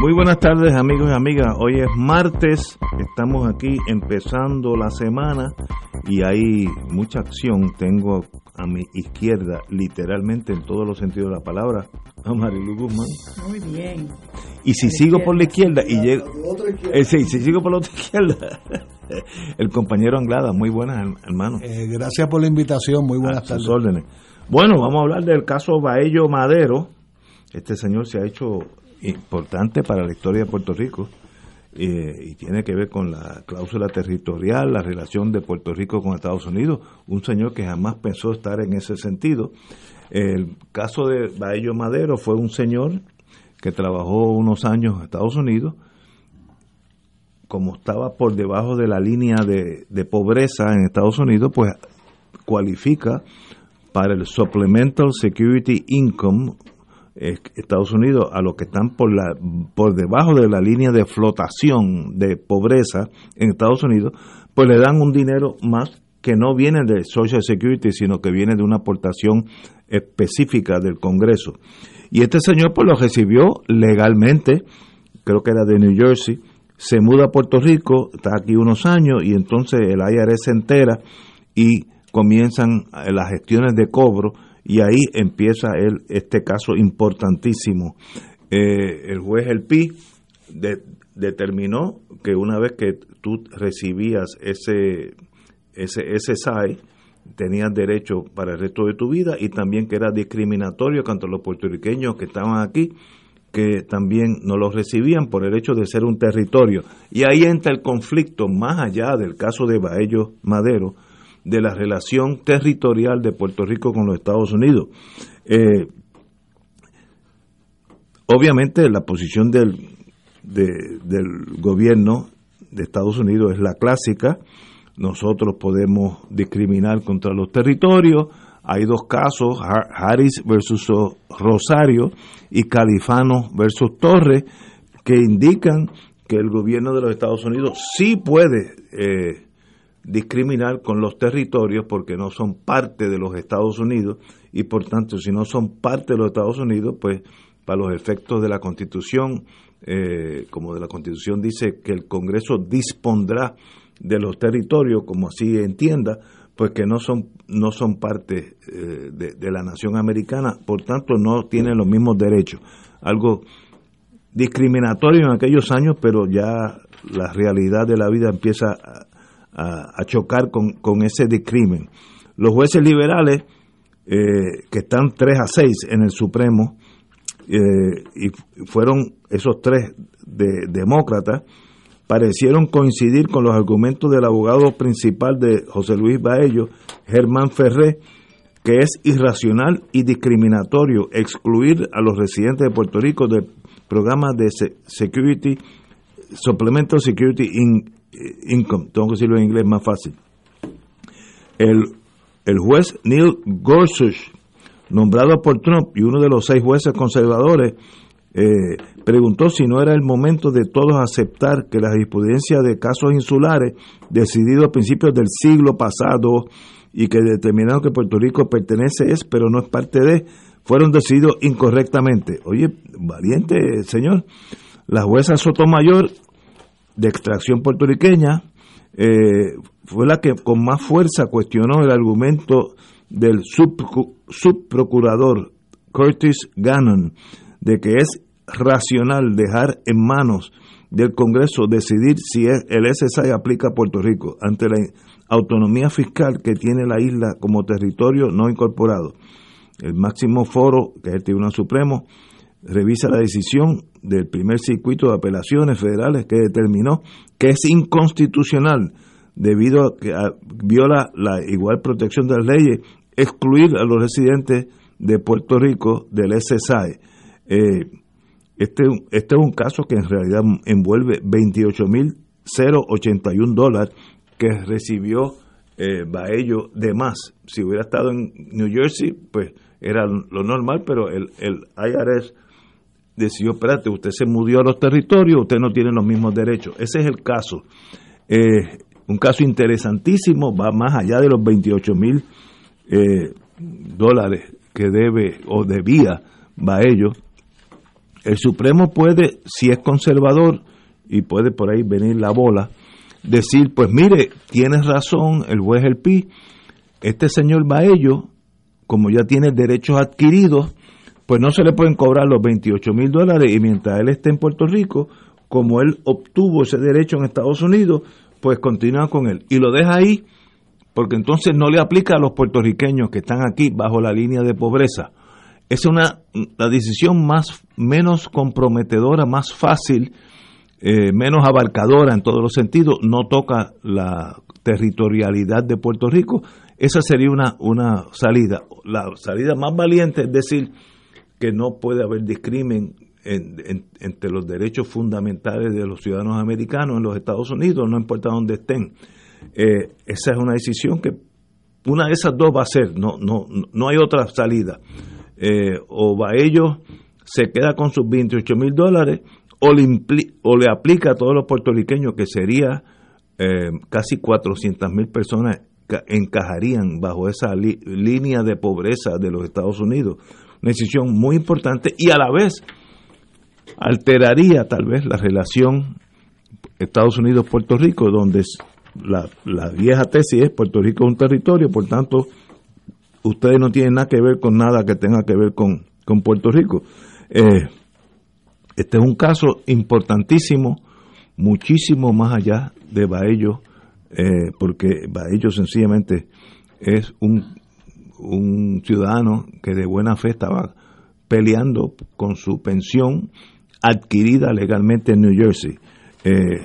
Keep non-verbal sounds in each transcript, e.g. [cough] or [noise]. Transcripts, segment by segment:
Muy buenas tardes amigos y amigas. Hoy es martes, estamos aquí empezando la semana y hay mucha acción. Tengo a mi izquierda, literalmente en todos los sentidos de la palabra, a Marilu Guzmán. Muy bien. Y si sigo por la izquierda y llego... Eh, sí, si sigo por la otra izquierda, [laughs] el compañero Anglada. Muy buenas, hermano. Eh, gracias por la invitación, muy buenas a tardes. sus órdenes. Bueno, vamos a hablar del caso Baello Madero. Este señor se ha hecho importante para la historia de Puerto Rico eh, y tiene que ver con la cláusula territorial, la relación de Puerto Rico con Estados Unidos. Un señor que jamás pensó estar en ese sentido. El caso de Baello Madero fue un señor que trabajó unos años en Estados Unidos, como estaba por debajo de la línea de, de pobreza en Estados Unidos, pues cualifica para el Supplemental Security Income Estados Unidos a los que están por la por debajo de la línea de flotación de pobreza en Estados Unidos, pues le dan un dinero más que no viene de Social Security, sino que viene de una aportación específica del Congreso. Y este señor pues lo recibió legalmente, creo que era de New Jersey, se muda a Puerto Rico, está aquí unos años y entonces el IRS se entera y comienzan las gestiones de cobro y ahí empieza el, este caso importantísimo. Eh, el juez El Pi de, determinó que una vez que tú recibías ese, ese, ese SAE, tenías derecho para el resto de tu vida y también que era discriminatorio contra los puertorriqueños que estaban aquí, que también no los recibían por el hecho de ser un territorio. Y ahí entra el conflicto más allá del caso de Baello Madero, de la relación territorial de Puerto Rico con los Estados Unidos. Eh, obviamente la posición del, de, del gobierno de Estados Unidos es la clásica. Nosotros podemos discriminar contra los territorios. Hay dos casos, Harris versus Rosario y Califano versus Torres, que indican que el gobierno de los Estados Unidos sí puede eh, discriminar con los territorios porque no son parte de los Estados Unidos y por tanto si no son parte de los Estados Unidos pues para los efectos de la Constitución eh, como de la Constitución dice que el Congreso dispondrá de los territorios como así entienda pues que no son no son parte eh, de, de la nación americana por tanto no tienen los mismos derechos. Algo discriminatorio en aquellos años pero ya la realidad de la vida empieza a, chocar con, con, ese discrimen. Los jueces liberales, eh, que están 3 a 6 en el Supremo, eh, y fueron esos tres de, demócratas, parecieron coincidir con los argumentos del abogado principal de José Luis Baello, Germán Ferré, que es irracional y discriminatorio excluir a los residentes de Puerto Rico del programa de Security, Supplemental Security income, tengo que decirlo en inglés más fácil. El, el juez Neil Gorsuch, nombrado por Trump y uno de los seis jueces conservadores, eh, preguntó si no era el momento de todos aceptar que la jurisprudencia de casos insulares, decididos a principios del siglo pasado y que determinaron que Puerto Rico pertenece es, pero no es parte de, fueron decididos incorrectamente. Oye, valiente señor, la jueza Sotomayor de extracción puertorriqueña, eh, fue la que con más fuerza cuestionó el argumento del subprocurador Curtis Gannon de que es racional dejar en manos del Congreso decidir si el SSI aplica a Puerto Rico ante la autonomía fiscal que tiene la isla como territorio no incorporado. El máximo foro, que es el Tribunal Supremo, revisa la decisión del primer circuito de apelaciones federales que determinó que es inconstitucional debido a que viola la igual protección de las leyes excluir a los residentes de Puerto Rico del SSI. Eh, este, este es un caso que en realidad envuelve 28.081 dólares que recibió eh, Baello de más. Si hubiera estado en New Jersey, pues era lo normal, pero el, el IRS decidió, espérate, usted se mudó a los territorios, usted no tiene los mismos derechos. Ese es el caso. Eh, un caso interesantísimo, va más allá de los 28 mil eh, dólares que debe o debía Baello. El Supremo puede, si es conservador, y puede por ahí venir la bola, decir, pues mire, tienes razón el juez El Pi, este señor Baello, como ya tiene derechos adquiridos, pues no se le pueden cobrar los 28 mil dólares y mientras él esté en Puerto Rico, como él obtuvo ese derecho en Estados Unidos, pues continúa con él. Y lo deja ahí porque entonces no le aplica a los puertorriqueños que están aquí bajo la línea de pobreza. Es una la decisión más menos comprometedora, más fácil, eh, menos abarcadora en todos los sentidos. No toca la territorialidad de Puerto Rico. Esa sería una, una salida. La salida más valiente es decir, que no puede haber discrimen entre los derechos fundamentales de los ciudadanos americanos en los Estados Unidos, no importa dónde estén. Eh, esa es una decisión que una de esas dos va a ser, no, no, no hay otra salida. Eh, o va ellos, se queda con sus 28 mil dólares o le, o le aplica a todos los puertorriqueños, que sería eh, casi 400 mil personas encajarían bajo esa línea de pobreza de los Estados Unidos una decisión muy importante y a la vez alteraría tal vez la relación Estados Unidos-Puerto Rico, donde la, la, vieja tesis es Puerto Rico es un territorio, por tanto, ustedes no tienen nada que ver con nada que tenga que ver con, con Puerto Rico. Eh, este es un caso importantísimo, muchísimo más allá de Baello, eh, porque Baello sencillamente es un un ciudadano que de buena fe estaba peleando con su pensión adquirida legalmente en New Jersey. Eh,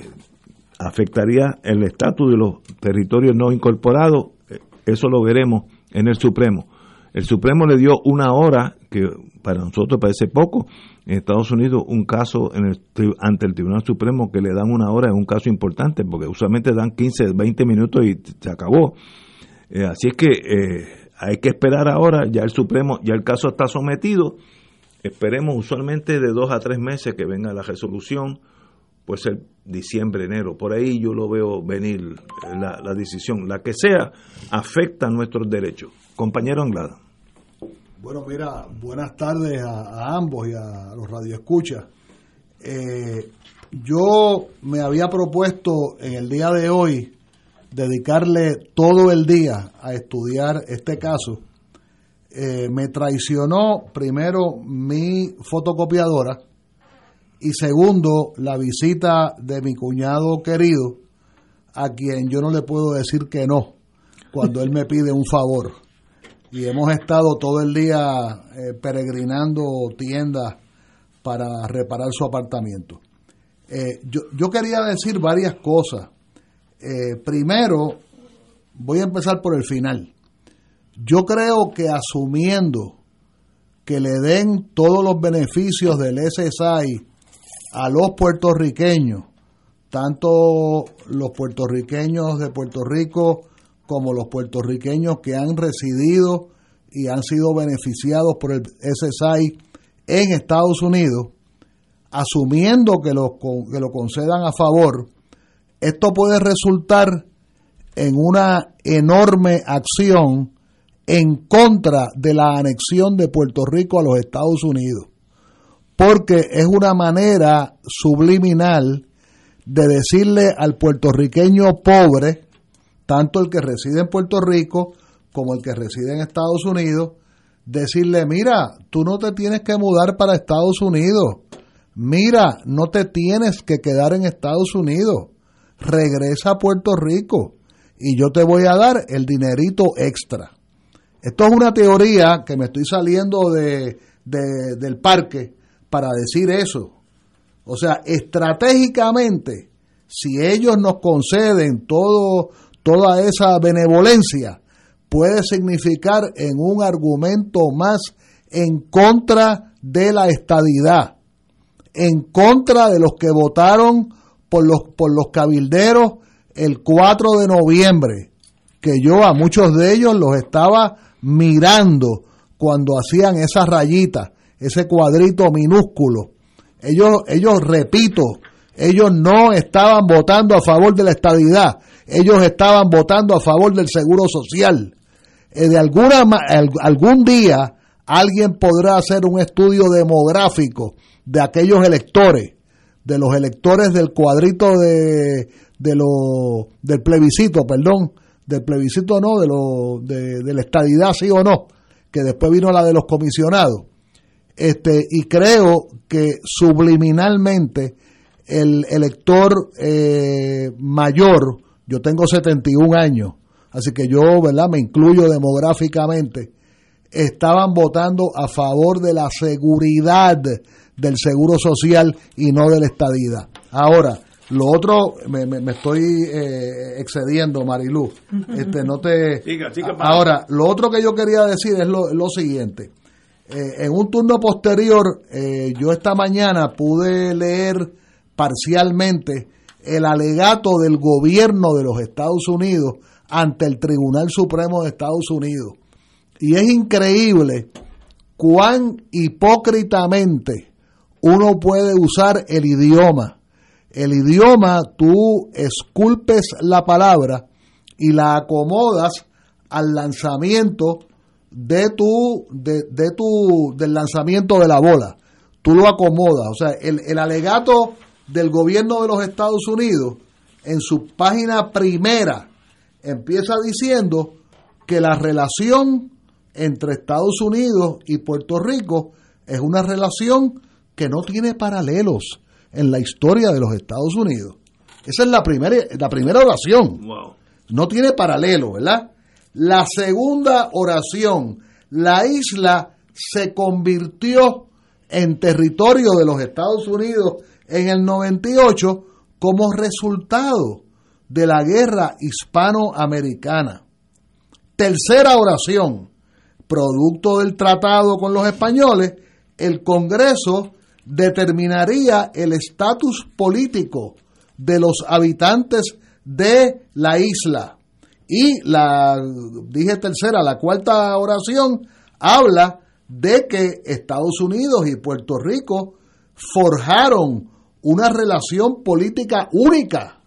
afectaría el estatus de los territorios no incorporados, eh, eso lo veremos en el Supremo. El Supremo le dio una hora, que para nosotros parece poco, en Estados Unidos un caso en el, ante el Tribunal Supremo que le dan una hora es un caso importante, porque usualmente dan 15, 20 minutos y se acabó. Eh, así es que hay que esperar ahora, ya el Supremo, ya el caso está sometido, esperemos usualmente de dos a tres meses que venga la resolución, puede ser diciembre, enero, por ahí yo lo veo venir la, decisión, la que sea, afecta nuestros derechos. Compañero Anglada. Bueno, mira, buenas tardes a, ambos y a los radioescuchas. Eh, yo me había propuesto en el día de hoy dedicarle todo el día a estudiar este caso, eh, me traicionó primero mi fotocopiadora y segundo la visita de mi cuñado querido, a quien yo no le puedo decir que no cuando él me pide un favor. Y hemos estado todo el día eh, peregrinando tiendas para reparar su apartamento. Eh, yo, yo quería decir varias cosas eh, primero, voy a empezar por el final. Yo creo que asumiendo que le den todos los beneficios del SSI a los puertorriqueños, tanto los puertorriqueños de Puerto Rico como los puertorriqueños que han residido y han sido beneficiados por el SSI en Estados Unidos, asumiendo que lo, que lo concedan a favor, esto puede resultar en una enorme acción en contra de la anexión de Puerto Rico a los Estados Unidos, porque es una manera subliminal de decirle al puertorriqueño pobre, tanto el que reside en Puerto Rico como el que reside en Estados Unidos, decirle, mira, tú no te tienes que mudar para Estados Unidos, mira, no te tienes que quedar en Estados Unidos, regresa a Puerto Rico y yo te voy a dar el dinerito extra. Esto es una teoría que me estoy saliendo de, del parque para decir eso. O sea, estratégicamente, si ellos nos conceden todo, toda esa benevolencia, puede significar en un argumento más en contra de la estadidad, en contra de los que votaron por los, por los cabilderos el 4 de noviembre, que yo a muchos de ellos los estaba mirando cuando hacían esa rayita, ese cuadrito minúsculo. Ellos, ellos, repito, ellos no estaban votando a favor de la estadidad, ellos estaban votando a favor del seguro social. Eh, de alguna algún día alguien podrá hacer un estudio demográfico de aquellos electores, de los electores del cuadrito de, de lo, del plebiscito, perdón, del plebiscito no, de, lo, de, la estadidad sí o no, que después vino la de los comisionados. Este, y creo que subliminalmente el elector eh, mayor, yo tengo 71 años, así que yo, ¿verdad? Me incluyo demográficamente, estaban votando a favor de la seguridad del seguro social y no de la estadidad. Ahora, lo otro, me, me, estoy eh, excediendo, Marilú. [laughs] Este, no te. ahora, lo otro que yo quería decir es lo, lo siguiente. Eh, en un turno posterior, eh, yo esta mañana pude leer parcialmente el alegato del gobierno de los Estados Unidos ante el Tribunal Supremo de Estados Unidos. Y es increíble cuán hipócritamente uno puede usar el idioma el idioma tú esculpes la palabra y la acomodas al lanzamiento de tu, de, tu, del lanzamiento de la bola. Tú lo acomodas. O sea, el, el alegato del gobierno de los Estados Unidos en su página primera empieza diciendo que la relación entre Estados Unidos y Puerto Rico es una relación que no tiene paralelos en la historia de los Estados Unidos. Esa es la primera, la primera oración. No tiene paralelo, ¿verdad? La segunda oración, la isla se convirtió en territorio de los Estados Unidos en el 98 como resultado de la guerra hispanoamericana. Tercera oración, producto del tratado con los españoles, el Congreso determinaría el estatus político de los habitantes de la isla. Y la, dije tercera, la cuarta oración habla de que Estados Unidos y Puerto Rico forjaron una relación política única,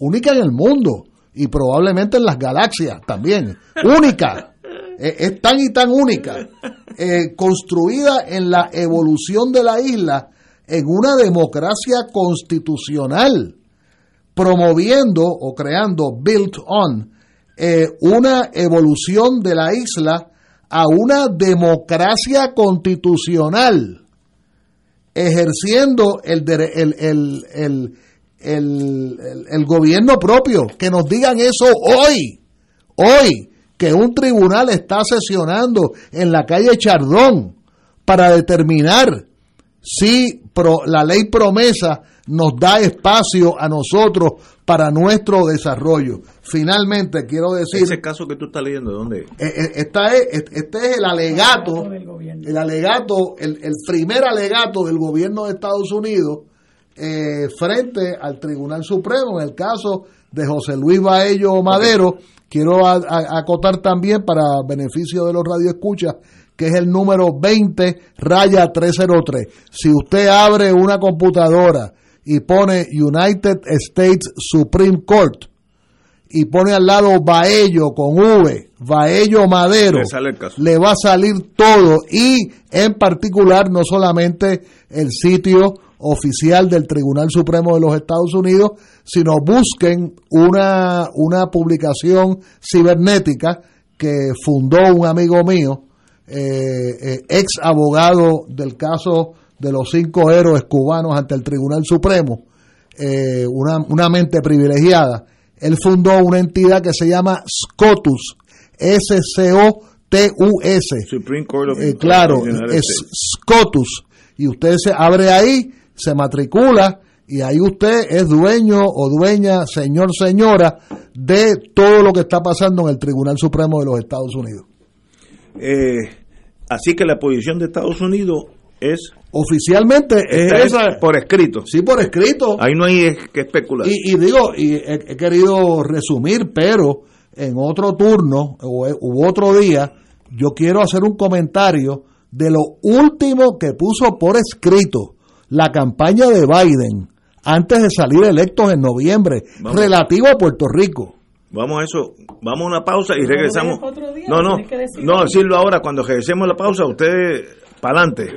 única en el mundo y probablemente en las galaxias también, única. Eh, es tan y tan única, eh, construida en la evolución de la isla en una democracia constitucional, promoviendo o creando, built on, eh, una evolución de la isla a una democracia constitucional, ejerciendo el, el, el, el, gobierno propio. Que nos digan eso hoy, hoy, que un tribunal está sesionando en la calle Chardón para determinar si la ley promesa nos da espacio a nosotros para nuestro desarrollo. Finalmente, quiero decir... Ese caso que tú estás leyendo, ¿dónde? Eh, eh, esta es, este es el alegato, el alegato, el, el primer alegato del gobierno de Estados Unidos eh, frente al Tribunal Supremo en el caso de José Luis Baello Madero. Quiero acotar también para beneficio de los radioescuchas que es el número 20 raya 303. Si usted abre una computadora y pone United States Supreme Court y pone al lado Baello con V, Baello Madero, le, va a salir todo y en particular no solamente el sitio oficial del Tribunal Supremo de los Estados Unidos, sino busquen una, una publicación cibernética que fundó un amigo mío, eh, eh, ex abogado del caso de los cinco héroes cubanos ante el Tribunal Supremo, eh, una, una mente privilegiada, él fundó una entidad que se llama SCOTUS, S-C-O-T-U-S. Supreme Court of Eh, claro, es States. SCOTUS. Y usted se abre ahí, se matricula y ahí usted es dueño o dueña, señor, señora, de todo lo que está pasando en el Tribunal Supremo de los Estados Unidos. Eh, así que la posición de Estados Unidos es, Oficialmente es esta es esa. por escrito. Sí, por escrito. Ahí no hay que especular. Y, y digo, y he, he querido resumir, pero en otro turno o e- u otro día, yo quiero hacer un comentario de lo último que puso por escrito la campaña de Biden antes de salir electos en noviembre, Vamos. relativo a Puerto Rico. Vamos a eso, vamos a una pausa y regresamos. día, No, no, no, decirlo ahora, cuando regresemos la pausa, usted para adelante.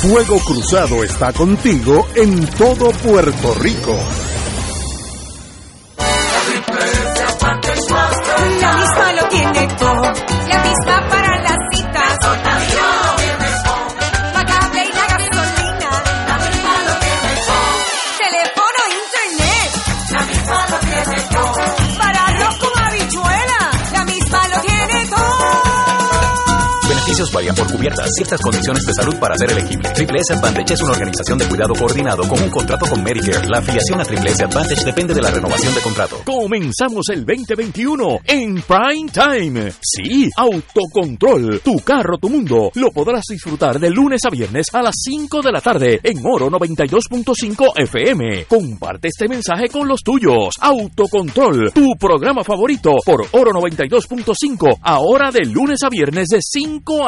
Fuego Cruzado está contigo en todo Puerto Rico. Beneficios varían por cubiertas. Ciertas condiciones de salud para ser elegible. Triple S Advantage es una organización de cuidado coordinado con un contrato con Medicare. La afiliación a Triple S Advantage depende de la renovación de contrato. Comenzamos el 2021 en Prime Time. Sí, autocontrol. Tu carro, tu mundo. Lo podrás disfrutar de lunes a viernes a las 5 de la tarde en Oro 92.5 FM. Comparte este mensaje con los tuyos. Autocontrol, tu programa favorito por Oro 92.5. Ahora de lunes a viernes de 5 a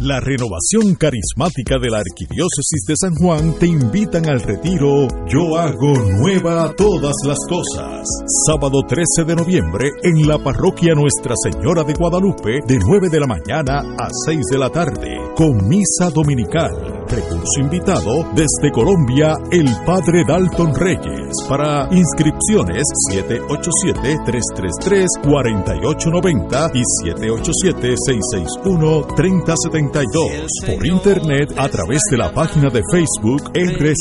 La renovación carismática de la Arquidiócesis de San Juan te invitan al retiro Yo hago nueva todas las cosas. Sábado 13 de noviembre en la parroquia Nuestra Señora de Guadalupe de 9 de la mañana a 6 de la tarde con misa dominical. Recurso invitado desde Colombia el Padre Dalton Reyes. Para inscripciones 787-333-4890 y 787-661-3072. Por internet a través de la página de Facebook rccsj.org.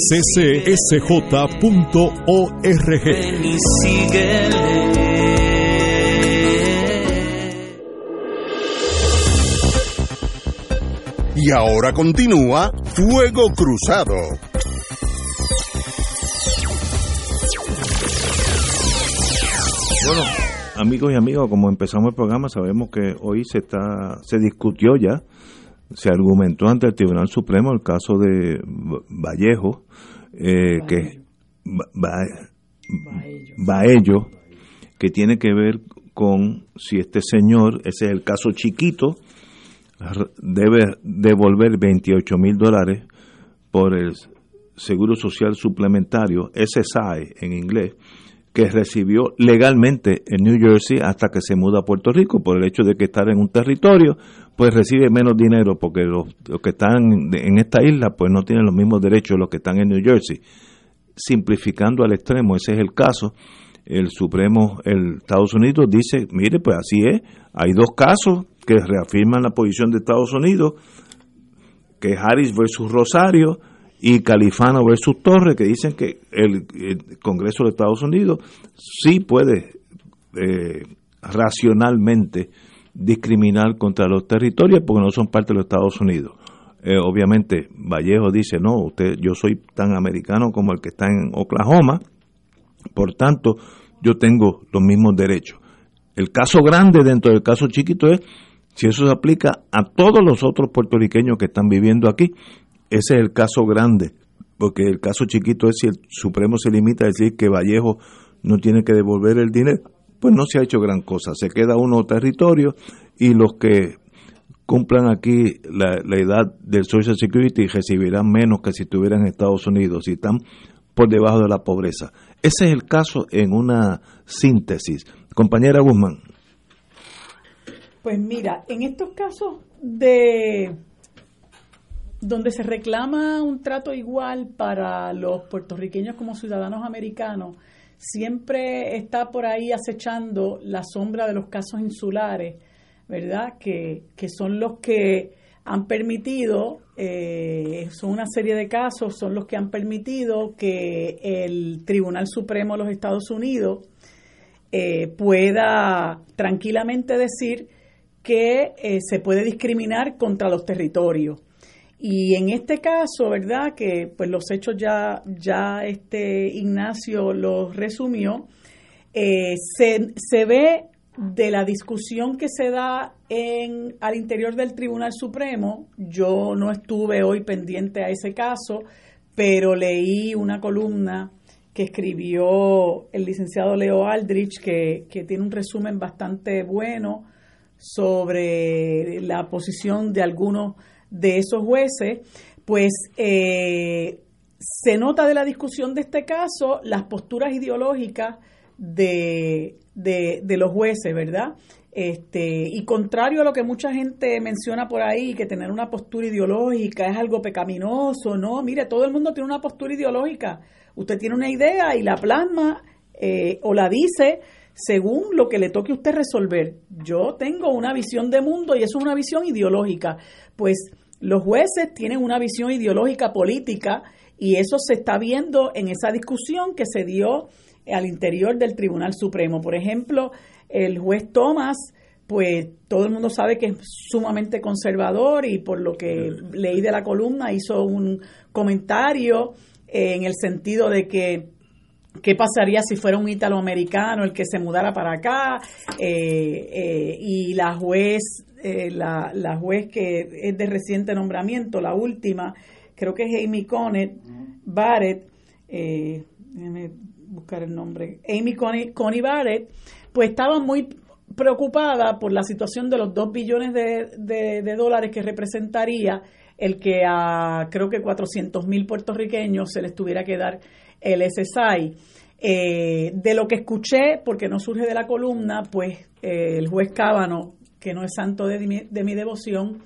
y síguele. Y ahora continúa Fuego Cruzado. Bueno, amigos y amigas, como empezamos el programa, sabemos que hoy se está, se discutió ya, se argumentó ante el Tribunal Supremo el caso de Va- Vallejo, eh, que Va- Va- Baello, que tiene que ver con si este señor, ese es el caso chiquito, debe devolver 28 mil dólares por el Seguro Social Suplementario, SSI en inglés, que recibió legalmente en New Jersey hasta que se muda a Puerto Rico por el hecho de que estar en un territorio, pues recibe menos dinero porque los, los que están en esta isla pues no tienen los mismos derechos los que están en New Jersey. Simplificando al extremo, ese es el caso. El Supremo, el Estados Unidos dice, mire, pues así es, hay dos casos que reafirman la posición de Estados Unidos, que Harris versus Rosario y Califano versus Torres, que dicen que el, Congreso de Estados Unidos sí puede eh, racionalmente discriminar contra los territorios porque no son parte de los Estados Unidos. Eh, obviamente Vallejo dice, no, usted, yo soy tan americano como el que está en Oklahoma, por tanto, yo tengo los mismos derechos. El caso grande dentro del caso chiquito es si eso se aplica a todos los otros puertorriqueños que están viviendo aquí. Ese es el caso grande porque el caso chiquito es si el Supremo se limita a decir que Vallejo no tiene que devolver el dinero, pues no se ha hecho gran cosa. Se queda uno territorio y los que cumplan aquí la, la edad del Social Security recibirán menos que si estuvieran en Estados Unidos y están por debajo de la pobreza. Ese es el caso en una síntesis. Compañera Guzmán. Pues mira, en estos casos de donde se reclama un trato igual para los puertorriqueños como ciudadanos americanos, siempre está por ahí acechando la sombra de los casos insulares, ¿verdad? Que, que son los que han permitido, eh, son una serie de casos, son los que han permitido que el Tribunal Supremo de los Estados Unidos eh, pueda tranquilamente decir que eh, se puede discriminar contra los territorios. Y en este caso, ¿verdad? Que pues los hechos ya, ya este Ignacio los resumió, se, se ve de la discusión que se da en, al interior del Tribunal Supremo, yo no estuve hoy pendiente a ese caso, pero leí una columna que escribió el licenciado Leo Aldrich, que, tiene un resumen bastante bueno sobre la posición de algunos de esos jueces, pues eh, se nota de la discusión de este caso las posturas ideológicas de, de, los jueces, ¿verdad? Este, y contrario a lo que mucha gente menciona por ahí, que tener una postura ideológica es algo pecaminoso, no, mire, todo el mundo tiene una postura ideológica. Usted tiene una idea y la plasma eh, o la dice según lo que le toque a usted resolver. Yo tengo una visión de mundo y eso es una visión ideológica. Pues los jueces tienen una visión ideológica política y eso se está viendo en esa discusión que se dio al interior del Tribunal Supremo. Por ejemplo, el juez Thomas, pues todo el mundo sabe que es sumamente conservador y por lo que leí de la columna hizo un comentario en el sentido de que qué pasaría si fuera un italoamericano el que se mudara para acá eh, eh, y la juez eh, la, la, juez que es de reciente nombramiento la última creo que es Amy Connet Barrett buscar el nombre, Amy Coney, Barrett, pues estaba muy preocupada por la situación de los 2 billones de, dólares que representaría el que a creo que 400 mil puertorriqueños se les tuviera que dar el SSI. Eh, de lo que escuché, porque no surge de la columna, pues eh, el juez Cábano, que no es santo de mi, de mi devoción,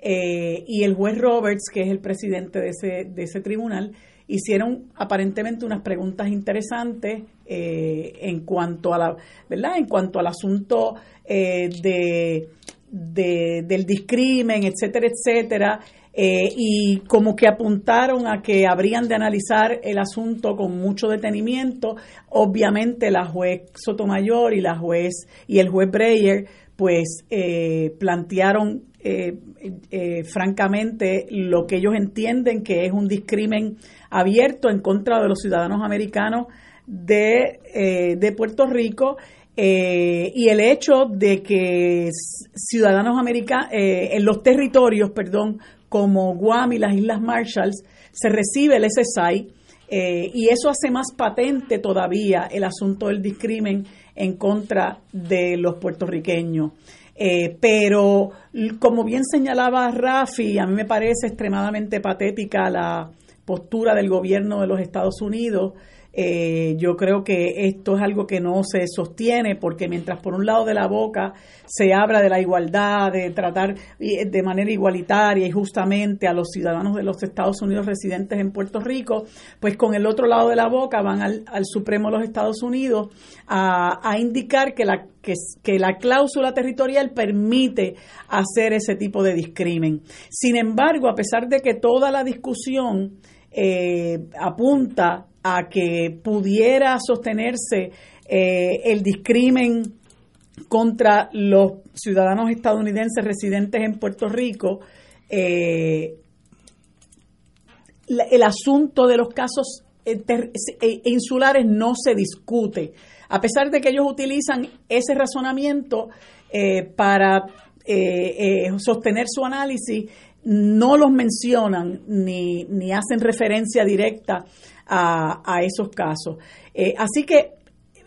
eh, y el juez Roberts, que es el presidente de ese, de ese tribunal, hicieron aparentemente unas preguntas interesantes eh, en cuanto a la verdad en cuanto al asunto de, del discrimen etcétera etcétera eh, y como que apuntaron a que habrían de analizar el asunto con mucho detenimiento. Obviamente la juez Sotomayor y la juez y el juez Breyer pues plantearon francamente lo que ellos entienden que es un discrimen abierto en contra de los ciudadanos americanos de, eh, Puerto Rico eh, y el hecho de que ciudadanos americanos eh, en los territorios, perdón, como Guam y las Islas Marshalls, se recibe el SSI y eso hace más patente todavía el asunto del discrimen en contra de los puertorriqueños. pero como bien señalaba Rafi, a mí me parece extremadamente patética la, postura del gobierno de los Estados Unidos. Eh, yo creo que esto es algo que no se sostiene porque mientras por un lado de la boca se habla de la igualdad, de tratar de manera igualitaria y justamente a los ciudadanos de los Estados Unidos residentes en Puerto Rico, pues con el otro lado de la boca van al, Supremo de los Estados Unidos a, indicar que la, que, que la cláusula territorial permite hacer ese tipo de discrimen. Sin embargo, a pesar de que toda la discusión eh, apunta a que pudiera sostenerse eh, el discrimen contra los ciudadanos estadounidenses residentes en Puerto Rico, eh, el asunto de los casos insulares no se discute, a pesar de que ellos utilizan ese razonamiento para sostener su análisis no los mencionan ni, ni hacen referencia directa a, esos casos. Eh, así que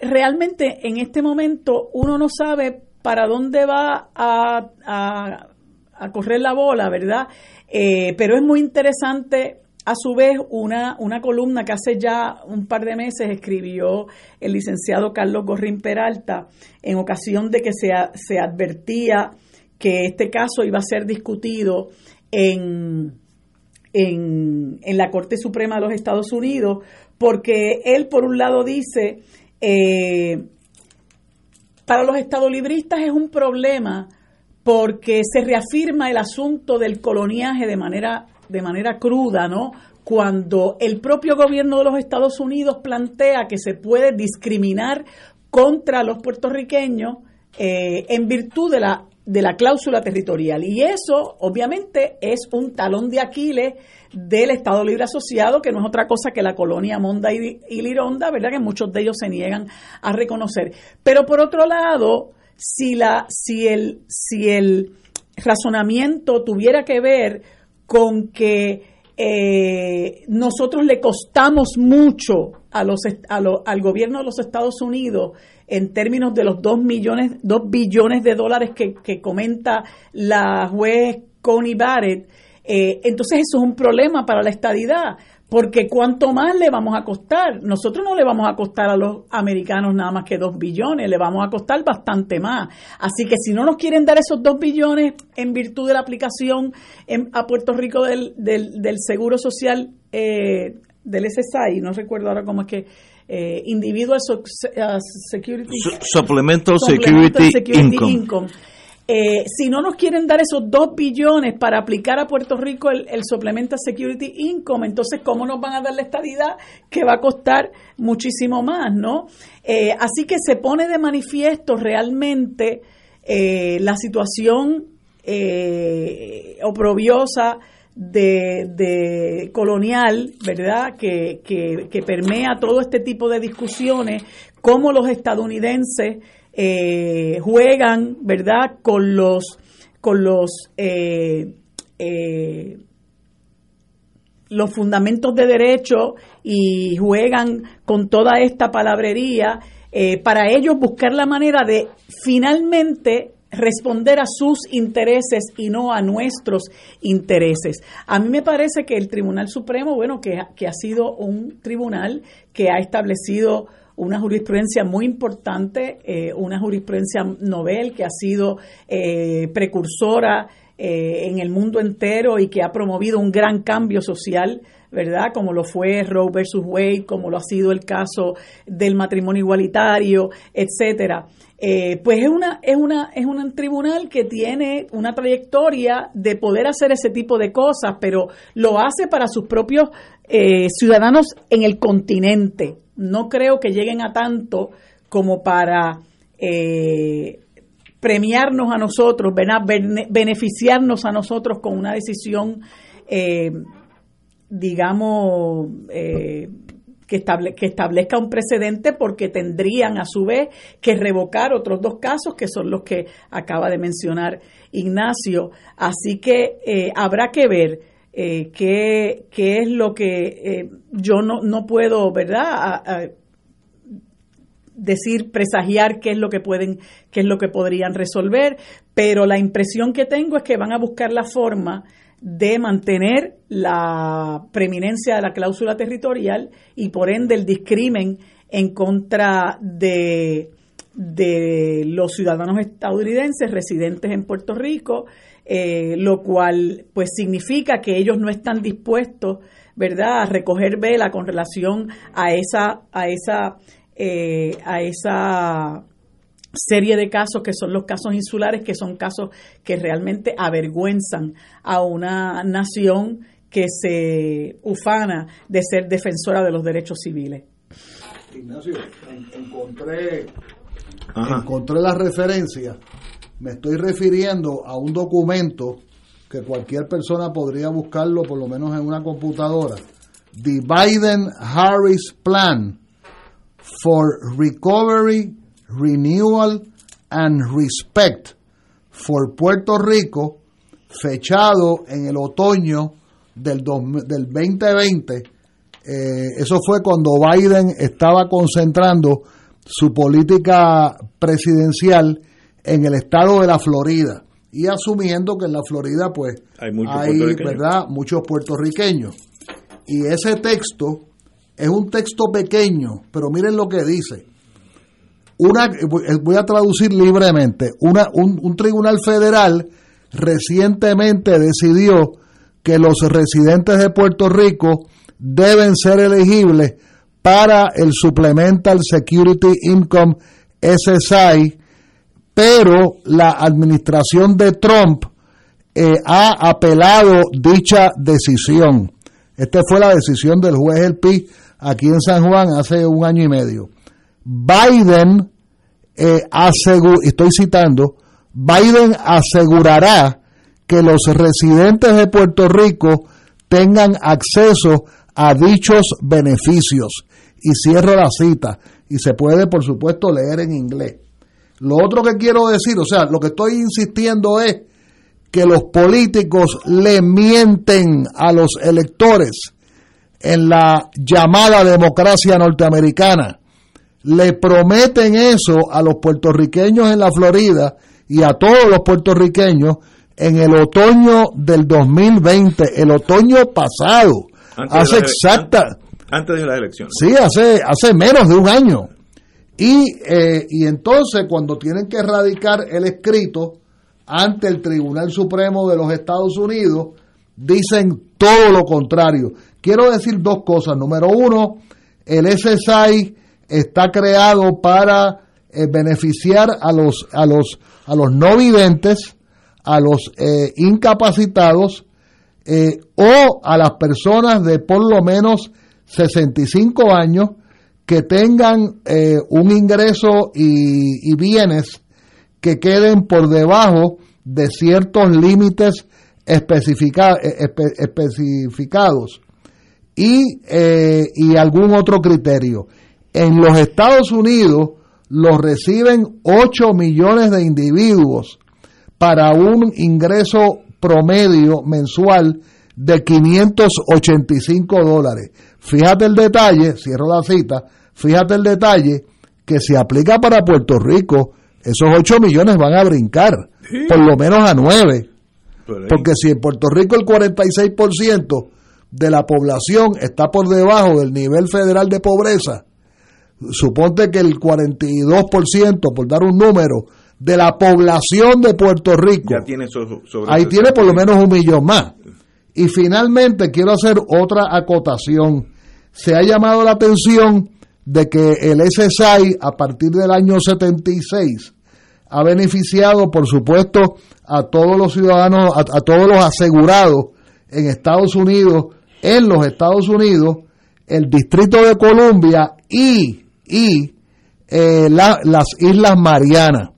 realmente en este momento uno no sabe para dónde va a, a, a correr la bola, ¿verdad? Eh, pero es muy interesante a su vez, una, una columna que hace ya un par de meses escribió el licenciado Carlos Gorrín Peralta en ocasión de que se, se advertía que este caso iba a ser discutido en, en, en, la Corte Suprema de los Estados Unidos, porque él, por un lado, dice, eh, para los estadolibristas es un problema porque se reafirma el asunto del coloniaje de manera de manera cruda, ¿no? Cuando el propio gobierno de los Estados Unidos plantea que se puede discriminar contra los puertorriqueños eh, en virtud de la, de la cláusula territorial. Y eso, obviamente, es un talón de Aquiles del Estado Libre Asociado, que no es otra cosa que la colonia Monda y, y Lironda, ¿verdad? Que muchos de ellos se niegan a reconocer. Pero por otro lado, si, la, si, el, si el razonamiento tuviera que ver con que eh, nosotros le costamos mucho a los, a lo, al gobierno de los Estados Unidos en términos de los 2 millones, 2 billones de dólares que, que comenta la juez Connie Barrett, eh, entonces eso es un problema para la estadidad porque cuánto más le vamos a costar. Nosotros no le vamos a costar a los americanos nada más que dos billones, le vamos a costar bastante más. Así que si no nos quieren dar esos dos billones en virtud de la aplicación en, a Puerto Rico del, del, del Seguro Social eh, del SSI, no recuerdo ahora cómo es que eh, Individual so, uh, Security Supplemental, Security, Security Income. Income eh, si no nos quieren dar esos dos billones para aplicar a Puerto Rico el, el Supplemental Security Income, entonces, ¿cómo nos van a dar la estadidad que va a costar muchísimo más, no? Eh, así que se pone de manifiesto realmente eh, la situación eh, oprobiosa de, de, colonial, ¿verdad?, que, que, permea todo este tipo de discusiones, cómo los estadounidenses eh, juegan, ¿verdad?, con los, con los, eh, eh, los fundamentos de derecho y juegan con toda esta palabrería eh, para ellos buscar la manera de finalmente responder a sus intereses y no a nuestros intereses. A mí me parece que el Tribunal Supremo, bueno, que, que ha sido un tribunal que ha establecido una jurisprudencia muy importante, eh, una jurisprudencia novel que ha sido eh, precursora eh, en el mundo entero y que ha promovido un gran cambio social, ¿verdad? Como lo fue Roe versus Wade, como lo ha sido el caso del matrimonio igualitario, etcétera. Eh, pues es una es una es un tribunal que tiene una trayectoria de poder hacer ese tipo de cosas, pero lo hace para sus propios eh, ciudadanos en el continente, no creo que lleguen a tanto como para eh, premiarnos a nosotros, beneficiarnos a nosotros con una decisión, eh, digamos, eh, que, estable, que, establezca un precedente porque tendrían a su vez que revocar otros dos casos que son los que acaba de mencionar Ignacio. Así que eh, habrá que ver eh, qué, qué, es lo que eh, yo no, no puedo, ¿verdad? Decir, presagiar qué es lo que pueden, qué es lo que podrían resolver, pero la impresión que tengo es que van a buscar la forma de mantener la preeminencia de la cláusula territorial y por ende el discrimen en contra de, de los ciudadanos estadounidenses residentes en Puerto Rico, eh, lo cual pues significa que ellos no están dispuestos, ¿verdad?, a recoger vela con relación a esa, a esa, eh, a esa serie de casos que son los casos insulares, que son casos que realmente avergüenzan a una nación que se ufana de ser defensora de los derechos civiles. Ignacio, encontré, encontré la referencia me estoy refiriendo a un documento que cualquier persona podría buscarlo por lo menos en una computadora. The Biden-Harris Plan for Recovery, Renewal and Respect for Puerto Rico, fechado en el otoño del, dos- del 2020. Eh, eso fue cuando Biden estaba concentrando su política presidencial en el estado de la Florida y asumiendo que en la Florida pues Hay muchos hay verdad muchos puertorriqueños. Y ese texto es un texto pequeño pero miren lo que dice una voy a traducir libremente una, un, un tribunal federal recientemente decidió que los residentes de Puerto Rico deben ser elegibles para el Supplemental Security Income SSI, pero la administración de Trump eh, ha apelado dicha decisión. Esta fue la decisión del juez El Pi aquí en San Juan hace un año y medio. Biden eh, estoy citando, Biden asegurará que los residentes de Puerto Rico tengan acceso a dichos beneficios. Y cierro la cita. Y se puede, por supuesto, leer en inglés. Lo otro que quiero decir, o sea, lo que estoy insistiendo es que los políticos le mienten a los electores en la llamada democracia norteamericana. Le prometen eso a los puertorriqueños en la Florida y a todos los puertorriqueños en el otoño del 2020, el otoño pasado, Antes hace la- exacta, Antes de las elecciones. Sí, hace, hace menos de un año. Y, eh, y entonces cuando tienen que erradicar el escrito ante el Tribunal Supremo de los Estados Unidos, dicen todo lo contrario. Quiero decir dos cosas. Número uno, el SSI está creado para eh, beneficiar a los, a, los, a los no videntes, a los eh, incapacitados eh, o a las personas de por lo menos 65 años que tengan un ingreso y, bienes que queden por debajo de ciertos límites especifica- espe- especificados y, y algún otro criterio. En los Estados Unidos los reciben 8 millones de individuos para un ingreso promedio mensual de 585 dólares. Fíjate el detalle, cierro la cita, fíjate el detalle que se aplica para Puerto Rico, esos 8 millones van a brincar, por lo menos a 9. Por ahí. Porque si en Puerto Rico el 46% de la población está por debajo del nivel federal de pobreza, suponte que el 42%, por dar un número, de la población de Puerto Rico, ya tiene so- sobre ahí tiene por lo menos un millón más. Y finalmente quiero hacer otra acotación. Se ha llamado la atención de que el SSI a partir del año 76 ha beneficiado, por supuesto, a todos los ciudadanos, a, a todos los asegurados en Estados Unidos, en los Estados Unidos, el Distrito de Columbia y, y eh, la- las Islas Marianas.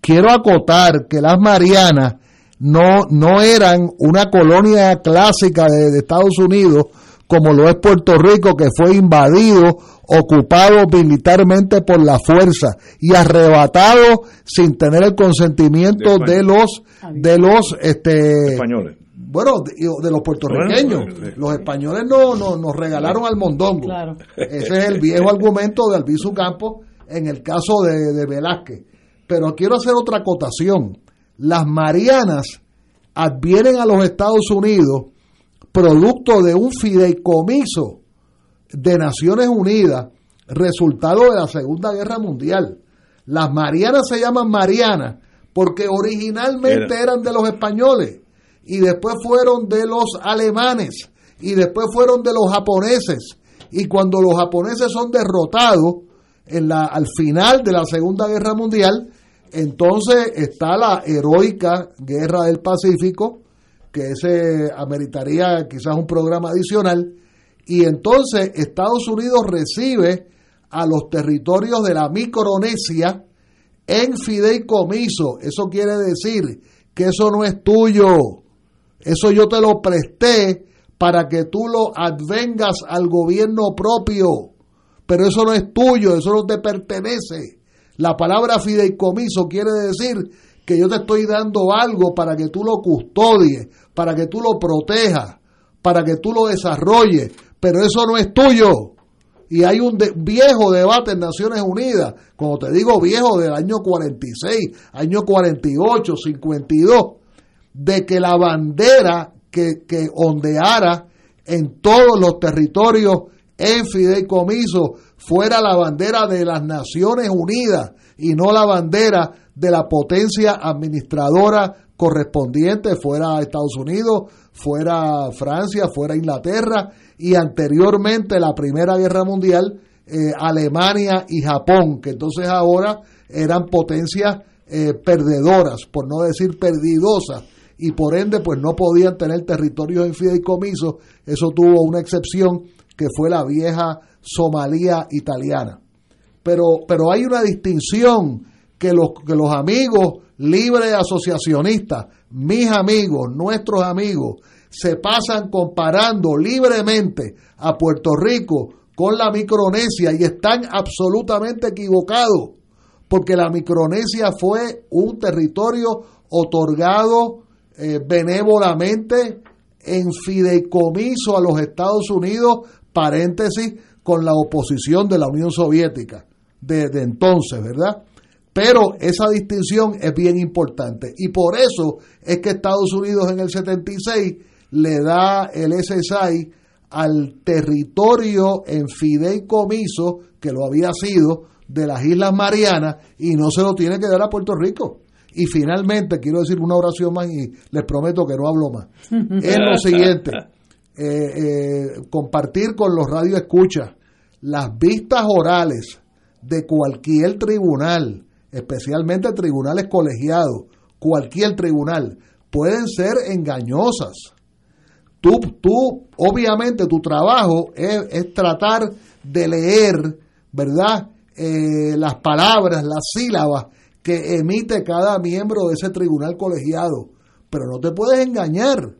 Quiero acotar que las Marianas no, no eran una colonia clásica de, de Estados Unidos como lo es Puerto Rico, que fue invadido, ocupado militarmente por la fuerza y arrebatado sin tener el consentimiento de los de los este españoles. Bueno de, de los puertorriqueños Bueno, los españoles no, no- nos regalaron al mondongo Claro. ese es el viejo argumento de Albizu Campos en el caso de, de Velázquez. Pero quiero hacer otra acotación. Las Marianas advienen a los Estados Unidos producto de un fideicomiso de Naciones Unidas, resultado de la Segunda Guerra Mundial. Las Marianas se llaman Marianas porque originalmente Era. eran de los españoles y después fueron de los alemanes y después fueron de los japoneses. Y cuando los japoneses son derrotados en la, al final de la Segunda Guerra Mundial, entonces está la heroica Guerra del Pacífico, que ese ameritaría quizás un programa adicional, y entonces Estados Unidos recibe a los territorios de la Micronesia en fideicomiso. Eso quiere decir que eso no es tuyo. Eso yo te lo presté para que tú lo advengas al gobierno propio. Pero eso no es tuyo, eso no te pertenece. La palabra fideicomiso quiere decir que yo te estoy dando algo para que tú lo custodies, para que tú lo protejas, para que tú lo desarrolles, pero eso no es tuyo. Y hay un viejo debate en Naciones Unidas, como te digo viejo del año 46, año 48, 52, de que la bandera que, que ondeara en todos los territorios en fideicomiso fuera la bandera de las Naciones Unidas y no la bandera de la potencia administradora correspondiente, fuera Estados Unidos, fuera Francia, fuera Inglaterra y anteriormente la Primera Guerra Mundial, eh, Alemania y Japón, que entonces ahora eran potencias eh, perdedoras, por no decir perdidosas, y por ende pues no podían tener territorios en fideicomiso. Eso tuvo una excepción que fue la vieja Somalía italiana. Pero, pero hay una distinción que los, que los amigos libres asociacionistas, mis amigos, nuestros amigos, se pasan comparando libremente a Puerto Rico con la Micronesia y están absolutamente equivocados, porque la Micronesia fue un territorio otorgado eh, benévolamente en fideicomiso a los Estados Unidos, paréntesis, con la oposición de la Unión Soviética desde entonces, ¿verdad? Pero esa distinción es bien importante y por eso es que Estados Unidos en el 76 le da el SSI al territorio en fideicomiso que lo había sido de las Islas Marianas y no se lo tiene que dar a Puerto Rico. Y finalmente, quiero decir una oración más y les prometo que no hablo más. es lo siguiente, [laughs] eh, eh, compartir con los radioescuchas las vistas orales de cualquier tribunal, especialmente tribunales colegiados, cualquier tribunal, pueden ser engañosas. Tú, tú obviamente, tu trabajo es, es tratar de leer, ¿verdad? Eh, las palabras, las sílabas que emite cada miembro de ese tribunal colegiado. Pero no te puedes engañar.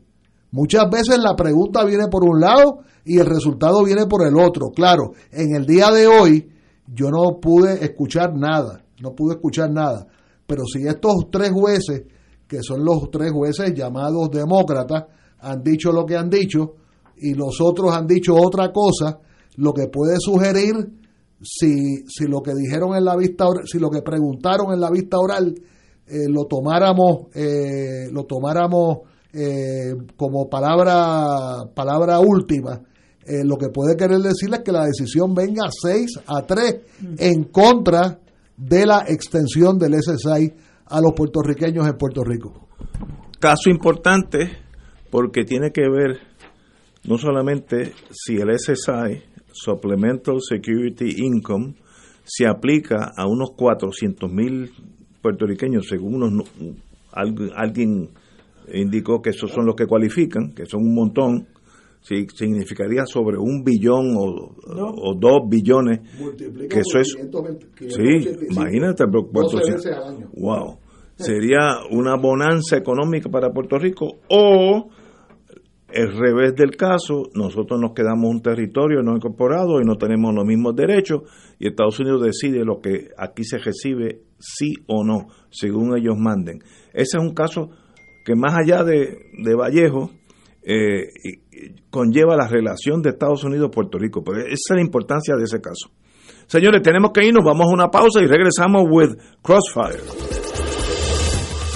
Muchas veces la pregunta viene por un lado y el resultado viene por el otro. Claro, en el día de hoy yo no pude escuchar nada, no pude escuchar nada. Pero si estos tres jueces, que son los tres jueces llamados demócratas, han dicho lo que han dicho y los otros han dicho otra cosa, lo que puede sugerir si, si lo que dijeron en la vista si lo que preguntaron en la vista oral eh, lo tomáramos eh, lo tomáramos eh, como palabra palabra última eh, lo que puede querer decir es que la decisión venga 6 a 3 en contra de la extensión del SSI a los puertorriqueños en Puerto Rico. Caso importante porque tiene que ver no solamente si el SSI, Supplemental Security Income, se aplica a unos 400 mil puertorriqueños, según unos, alguien indicó que esos son los que cualifican, que son un montón, sí, significaría sobre un billón o, o dos billones, que eso es, sí, imagínate, pero 400 wow, sería una bonanza económica para Puerto Rico o el revés del caso, nosotros nos quedamos un territorio no incorporado y no tenemos los mismos derechos y Estados Unidos decide lo que aquí se recibe sí o no, según ellos manden. Ese es un caso que más allá de, de Vallejo, eh, conlleva la relación de Estados Unidos-Puerto Rico. Pero esa es la importancia de ese caso. Señores, tenemos que irnos, vamos a una pausa y regresamos with Crossfire.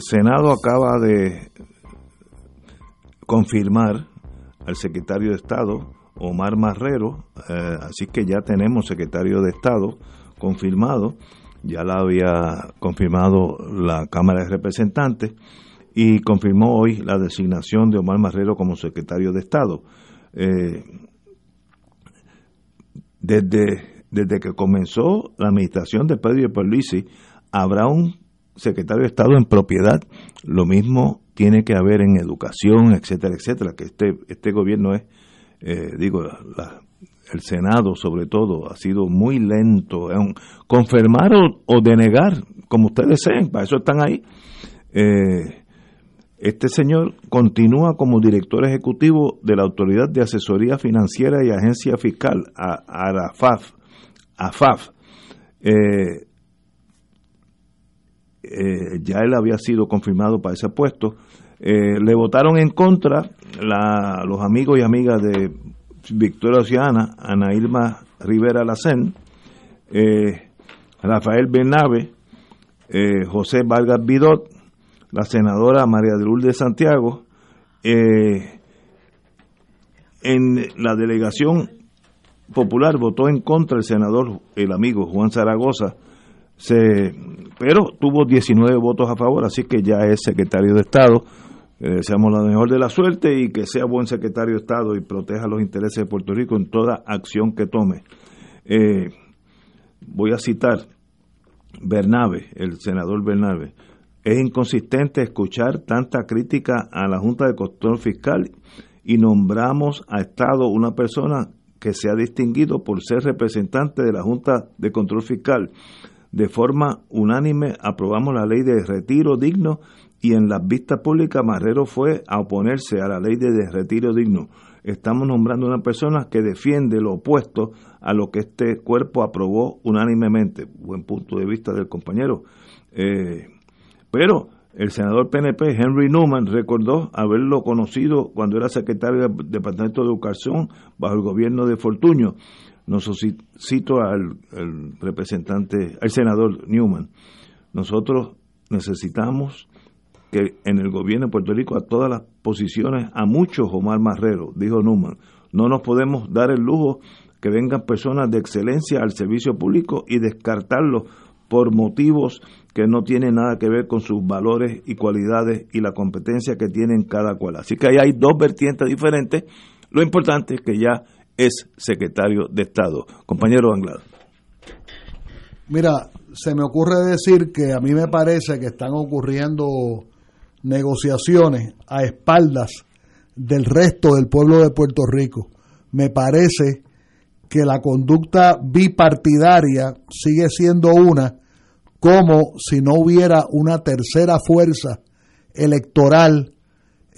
El Senado acaba de confirmar al secretario de Estado, Omar Marrero, eh, así que ya tenemos secretario de Estado confirmado, ya la había confirmado la Cámara de Representantes y confirmó hoy la designación de Omar Marrero como secretario de Estado. Eh, desde, desde que comenzó la administración de Pedro Pierluisi, habrá un secretario de Estado en propiedad, lo mismo tiene que haber en educación, etcétera, etcétera, que este, este gobierno es, eh, digo, el Senado sobre todo ha sido muy lento en confirmar o, o denegar, como ustedes deseen, para eso están ahí. Eh, este señor continúa como director ejecutivo de la Autoridad de Asesoría Financiera y Agencia Fiscal, a, ARAFAF, AFAF. Eh, ya él había sido confirmado para ese puesto. Eh, le votaron en contra la- los amigos y amigas de Victoria Ciudadana, Ana Irma Rivera Lacén, eh, Rafael Bernabe, eh, José Vargas Vidot, la senadora María de Santiago, en la delegación popular votó en contra el senador, el amigo Juan Zaragoza, se, pero tuvo 19 votos a favor, así que ya es secretario de Estado. Le deseamos la mejor de la suerte y que sea buen secretario de Estado y proteja los intereses de Puerto Rico en toda acción que tome. Eh, voy a citar Bernabe, el senador Bernabe. Es inconsistente escuchar tanta crítica a la Junta de Control Fiscal y nombramos a Estado una persona que se ha distinguido por ser representante de la Junta de Control Fiscal. De forma unánime aprobamos la ley de retiro digno y en las vistas públicas Marrero fue a oponerse a la ley de retiro digno. Estamos nombrando una persona que defiende lo opuesto a lo que este cuerpo aprobó unánimemente. Buen punto de vista del compañero. Eh, pero el senador PNP Henry Newman recordó haberlo conocido cuando era secretario del Departamento de Educación bajo el gobierno de Fortuño. Nos cito al, al representante, al senador Newman. Nosotros necesitamos que en el gobierno de Puerto Rico a todas las posiciones, a muchos Omar Marrero, dijo Newman. No nos podemos dar el lujo que vengan personas de excelencia al servicio público y descartarlos por motivos que no tienen nada que ver con sus valores y cualidades y la competencia que tienen cada cual. Así que ahí hay dos vertientes diferentes. Lo importante es que ya es secretario de Estado. Compañero Anglado. Mira, se me ocurre decir que a mí me parece que están ocurriendo negociaciones a espaldas del resto del pueblo de Puerto Rico. Me parece que la conducta bipartidaria sigue siendo una como si no hubiera una tercera fuerza electoral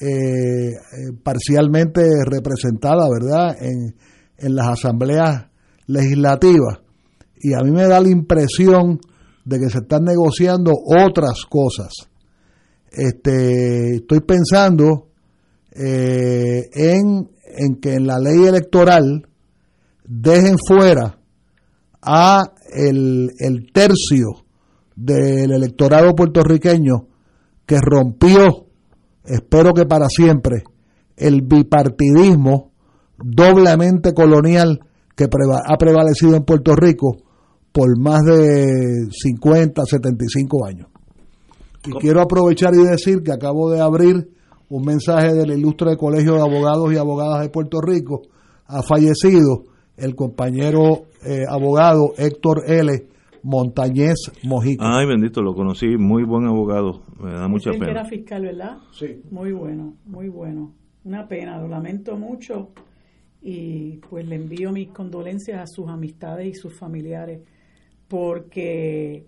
eh, eh, parcialmente representada, ¿verdad?, en, en las asambleas legislativas. Y a mí me da la impresión de que se están negociando otras cosas. Este, estoy pensando eh, en, en que en la ley electoral dejen fuera a el, el tercio del electorado puertorriqueño que rompió, espero que para siempre, el bipartidismo doblemente colonial que preva- ha prevalecido en Puerto Rico por más de 50, 75 años. Y quiero aprovechar y decir que acabo de abrir un mensaje del ilustre Colegio de Abogados y Abogadas de Puerto Rico. Ha fallecido el compañero eh, abogado Héctor L. Montañez Mojica. Ay, bendito, lo conocí, muy buen abogado, me da mucha pena. era fiscal, ¿verdad? Sí. Muy bueno, muy bueno. Una pena, lo lamento mucho y pues le envío mis condolencias a sus amistades y sus familiares porque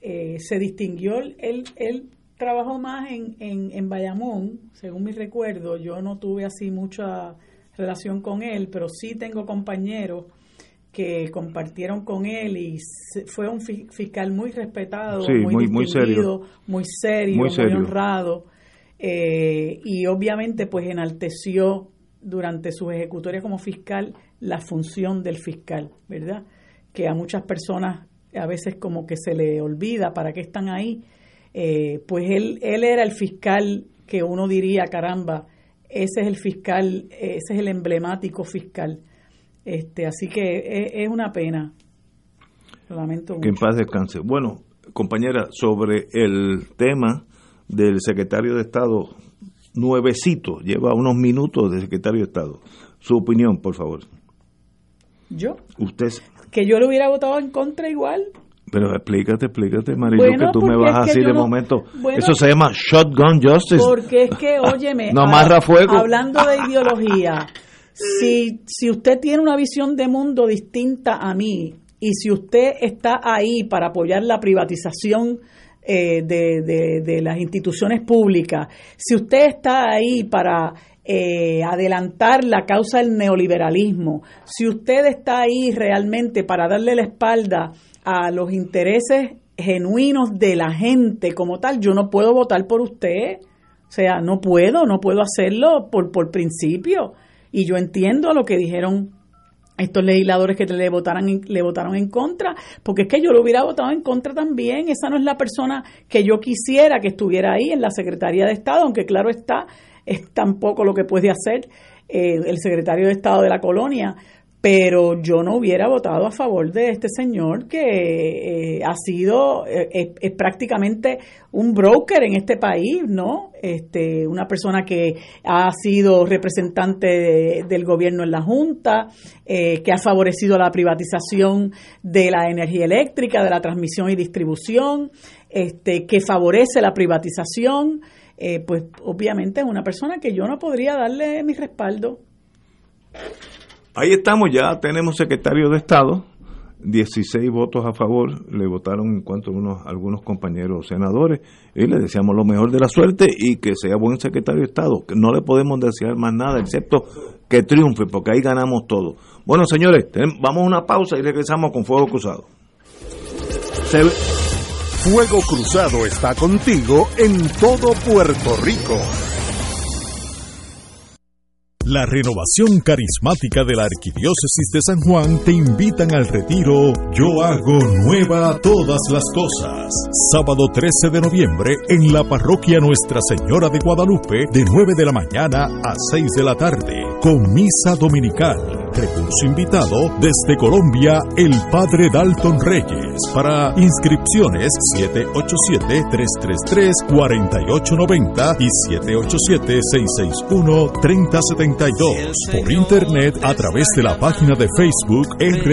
eh, se distinguió, él, él trabajó más en, en, en Bayamón, según mi recuerdo, yo no tuve así mucha relación con él, pero sí tengo compañeros que compartieron con él y fue un fi- fiscal muy respetado, Sí, muy, muy- muy serio. muy serio, Muy muy, serio. honrado eh, y obviamente pues enalteció durante sus ejecutorias como fiscal la función del fiscal, ¿verdad? Que a muchas personas a veces como que se le olvida para qué están ahí. Eh, pues él, él era el fiscal que uno diría, caramba, ese es el fiscal, ese es el emblemático fiscal. Este, así que es, es una pena. Lo lamento Que en mucho. paz descanse. Bueno, compañera, sobre el tema del secretario de Estado, nuevecito, lleva unos minutos de secretario de Estado. Su opinión, por favor. Yo, Usted, que yo le hubiera votado en contra igual, pero explícate, explícate, Marilu, Bueno, que tú me vas así de no- momento. bueno, Eso se llama Shotgun Justice. Porque es que, óyeme, [laughs] No amarra fuego. hablando de [laughs] ideología, si, si usted tiene una visión de mundo distinta a mí y si usted está ahí para apoyar la privatización eh, de, de- de las instituciones públicas, si usted está ahí para eh, adelantar la causa del neoliberalismo, si usted está ahí realmente para darle la espalda a los intereses genuinos de la gente como tal, yo no puedo votar por usted. O sea, no puedo, no puedo hacerlo por, por principio. Y yo entiendo lo que dijeron estos legisladores que le votaran le votaron en contra, porque es que yo lo hubiera votado en contra también. Esa no es la persona que yo quisiera que estuviera ahí en la Secretaría de Estado, aunque claro está, es tampoco lo que puede hacer eh, el secretario de Estado de la colonia. Pero yo no hubiera votado a favor de este señor que eh, ha sido, eh, es, prácticamente un broker en este país, ¿no? Este, una persona que ha sido representante de- del gobierno en la Junta, eh, que ha favorecido la privatización de la energía eléctrica, de la transmisión y distribución, este, que favorece la privatización, pues obviamente es una persona que yo no podría darle mi respaldo. Ahí estamos, ya tenemos secretario de Estado, 16 votos a favor, le votaron en cuanto a unos, algunos compañeros senadores, y le deseamos lo mejor de la suerte y que sea buen secretario de Estado, que no le podemos desear más nada, excepto que triunfe, porque ahí ganamos todo. Bueno, señores, vamos a una pausa y regresamos con Fuego Cruzado. Fuego Cruzado está contigo en todo Puerto Rico. La renovación carismática de la Arquidiócesis de San Juan te invitan al retiro Yo hago nueva todas las cosas. Sábado 13 de noviembre en la parroquia Nuestra Señora de Guadalupe de 9 de la mañana a 6 de la tarde con misa dominical. Recurso invitado desde Colombia el Padre Dalton Reyes. Para inscripciones 787-333-4890 y 787-661-3072. Por internet a través de la página de Facebook rccsj.org.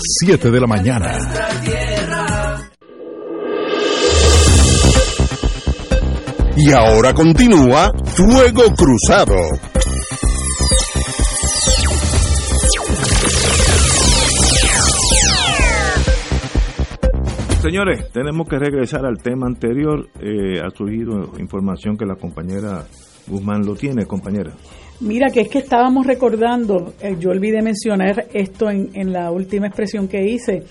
7 de la mañana. Y ahora continúa Fuego Cruzado. Señores, tenemos que regresar al tema anterior. Eh, ha surgido información que la compañera Guzmán lo tiene, compañera. Mira, que es que estábamos recordando, eh, yo olvidé mencionar esto en, en la última expresión que hice,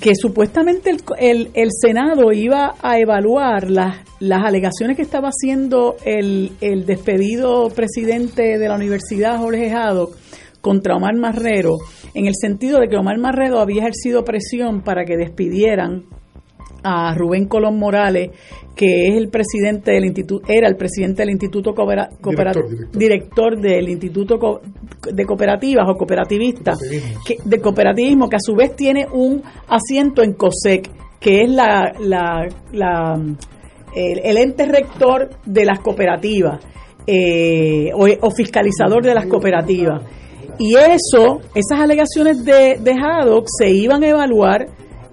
que supuestamente el, el, Senado iba a evaluar las, las alegaciones que estaba haciendo el, el despedido presidente de la Universidad, Jorge Haddock, contra Omar Marrero, en el sentido de que Omar Marrero había ejercido presión para que despidieran a Rubén Colón Morales, que es el presidente del instituto, era el presidente del Instituto Coopera- Director, director. director del Instituto Co- de Cooperativas o Cooperativistas, que, de cooperativismo, que a su vez tiene un asiento en COSEC, que es la, la, la, el, el ente rector de las cooperativas eh, o, o fiscalizador de las cooperativas. Y eso, esas alegaciones de, de Haddock se iban a evaluar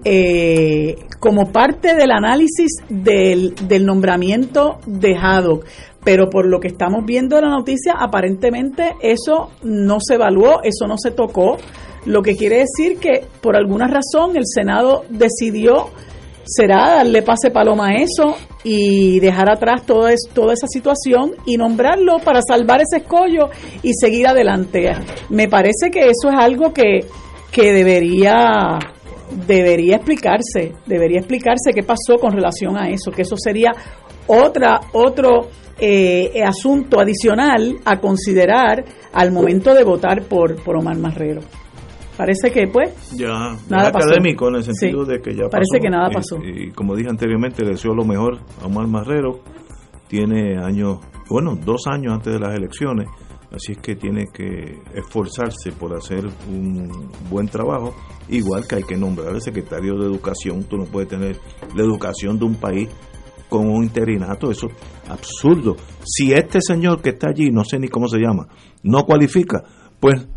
eh, como parte del análisis del, del nombramiento de Haddock. Pero por lo que estamos viendo en la noticia, aparentemente eso no se evaluó, eso no se tocó, lo que quiere decir que por alguna razón el Senado decidió será darle pase paloma a eso y dejar atrás toda, es- toda esa situación y nombrarlo para salvar ese escollo y seguir adelante. Me parece que eso es algo que, que debería debería explicarse, debería explicarse qué pasó con relación a eso, que eso sería otra otro eh, asunto adicional a considerar al momento de votar por, por Omar Marrero. Parece que pues Ya, Nada pasó. académico en el sentido Sí. de que ya Parece pasó. que nada Y- pasó. Y, como dije anteriormente, le deseo lo mejor a Omar Marrero. Tiene años, bueno, dos años antes de las elecciones, así es que tiene que esforzarse por hacer un buen trabajo. Igual que hay que nombrar al secretario de Educación. Tú no puedes tener la educación de un país con un interinato, eso es absurdo. Si este señor que está allí, no sé ni cómo se llama, no cualifica, pues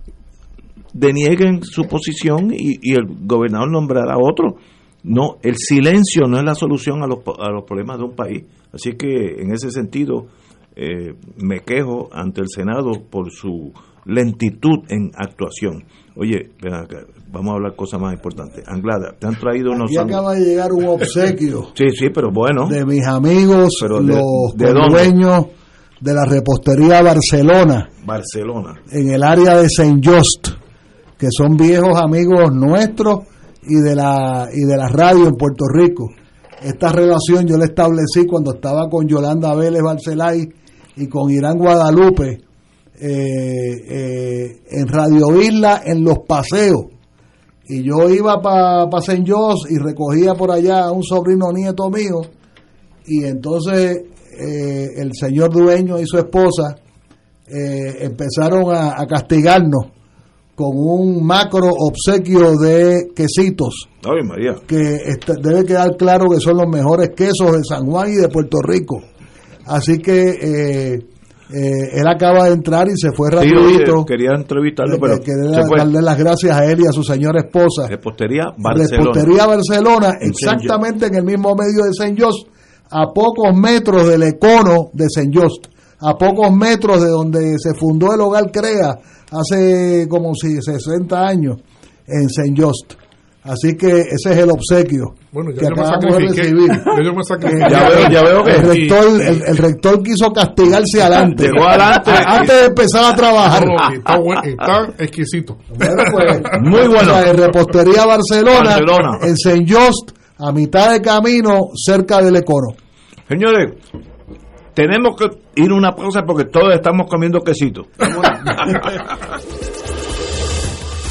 denieguen su posición y, el gobernador nombrará otro. No, el silencio no es la solución a los, a los problemas de un país. Así que en ese sentido eh, me quejo ante el Senado por su lentitud en actuación. Oye, ven acá, vamos a hablar cosas más importantes. Anglada, te han traído unos... Aquí acaba de llegar un obsequio [laughs] Sí, sí, pero bueno. de mis amigos, Pero de- los dueños de la repostería Barcelona, Barcelona. en el área de Saint Just, que son viejos amigos nuestros y de la y de la radio en Puerto Rico. Esta relación yo la establecí cuando estaba con Yolanda Vélez Barcelay y con Irán Guadalupe eh, eh, en Radio Isla en los paseos. Y yo iba para pa Just y recogía por allá a un sobrino nieto mío y entonces eh, el señor dueño y su esposa eh, empezaron a, a castigarnos con un macro obsequio de quesitos Ay, María. que está- debe quedar claro que son los mejores quesos de San Juan y de Puerto Rico. Así que eh, eh, él acaba de entrar y se fue rapidito. quería entrevistarlo, Eh, pero quería se fue. darle las gracias a él y a su señora esposa. Repostería Barcelona. Repostería Barcelona, En Saint exactamente en el mismo medio de Saint Jos. a pocos metros del econo de St. Just, a pocos metros de donde se fundó el Hogar Crea hace como si 60 años en St. Just. Así que ese es el obsequio Bueno, ya que yo me acabamos de recibir. [laughs] Ya yo me sacrifiqué. Eh, Ya veo- ya veo que- el rector, el, el rector quiso castigarse adelante. Llegó adelante. Antes de empezar a trabajar. No, está, buen- está exquisito. Bueno, pues, Muy bueno. o sea, en Repostería Barcelona, Barcelona. en St. Just, a mitad de camino, cerca del Econo. Señores, tenemos que ir a una pausa porque todos estamos comiendo quesito. [laughs]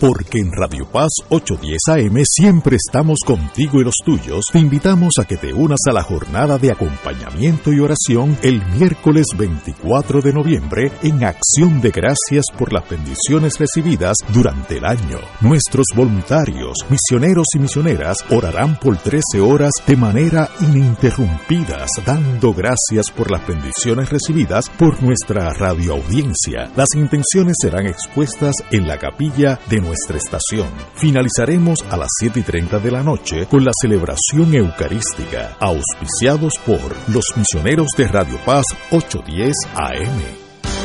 Porque en Radio Paz 810 AM siempre estamos contigo y los tuyos, te invitamos a que te unas a la jornada de acompañamiento y oración el miércoles 24 de noviembre en Acción de Gracias por las bendiciones recibidas durante el año. Nuestros voluntarios, misioneros y misioneras orarán por 13 horas de manera ininterrumpidas, dando gracias por las bendiciones recibidas por nuestra radioaudiencia. Las intenciones serán expuestas en la capilla de nuestra estación. Finalizaremos a las 7 y 30 de la noche con la celebración eucarística, auspiciados por los misioneros de Radio Paz 810 AM.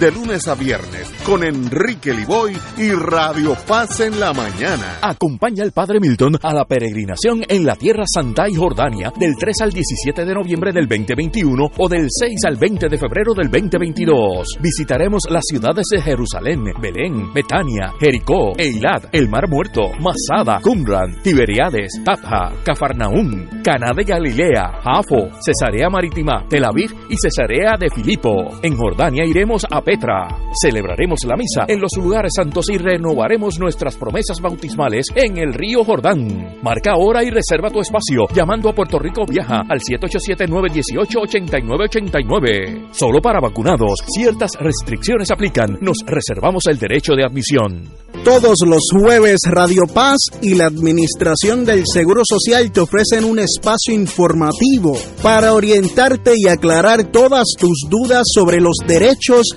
de lunes a viernes con Enrique Liboy y Radio Paz en la mañana. Acompaña al Padre Milton a la peregrinación en la Tierra Santa y Jordania del 3 al 17 de noviembre del 2021 o del 6 al 20 de febrero del 2022. Visitaremos las ciudades de Jerusalén, Belén, Betania, Jericó, Eilat, el Mar Muerto, Masada, Qumran, Tiberiades, Tatja, Cafarnaún, Caná de Galilea, Jafo, Cesarea Marítima, Tel Aviv y Cesarea de Filipo. En Jordania iremos a Celebraremos la misa en los lugares santos y renovaremos nuestras promesas bautismales en el río Jordán. Marca ahora y reserva tu espacio llamando a Puerto Rico Viaja al 787-918-8989. Solo para vacunados. Ciertas restricciones aplican. Nos reservamos el derecho de admisión. Todos los jueves Radio Paz y la Administración del Seguro Social te ofrecen un espacio informativo para orientarte y aclarar todas tus dudas sobre los derechos,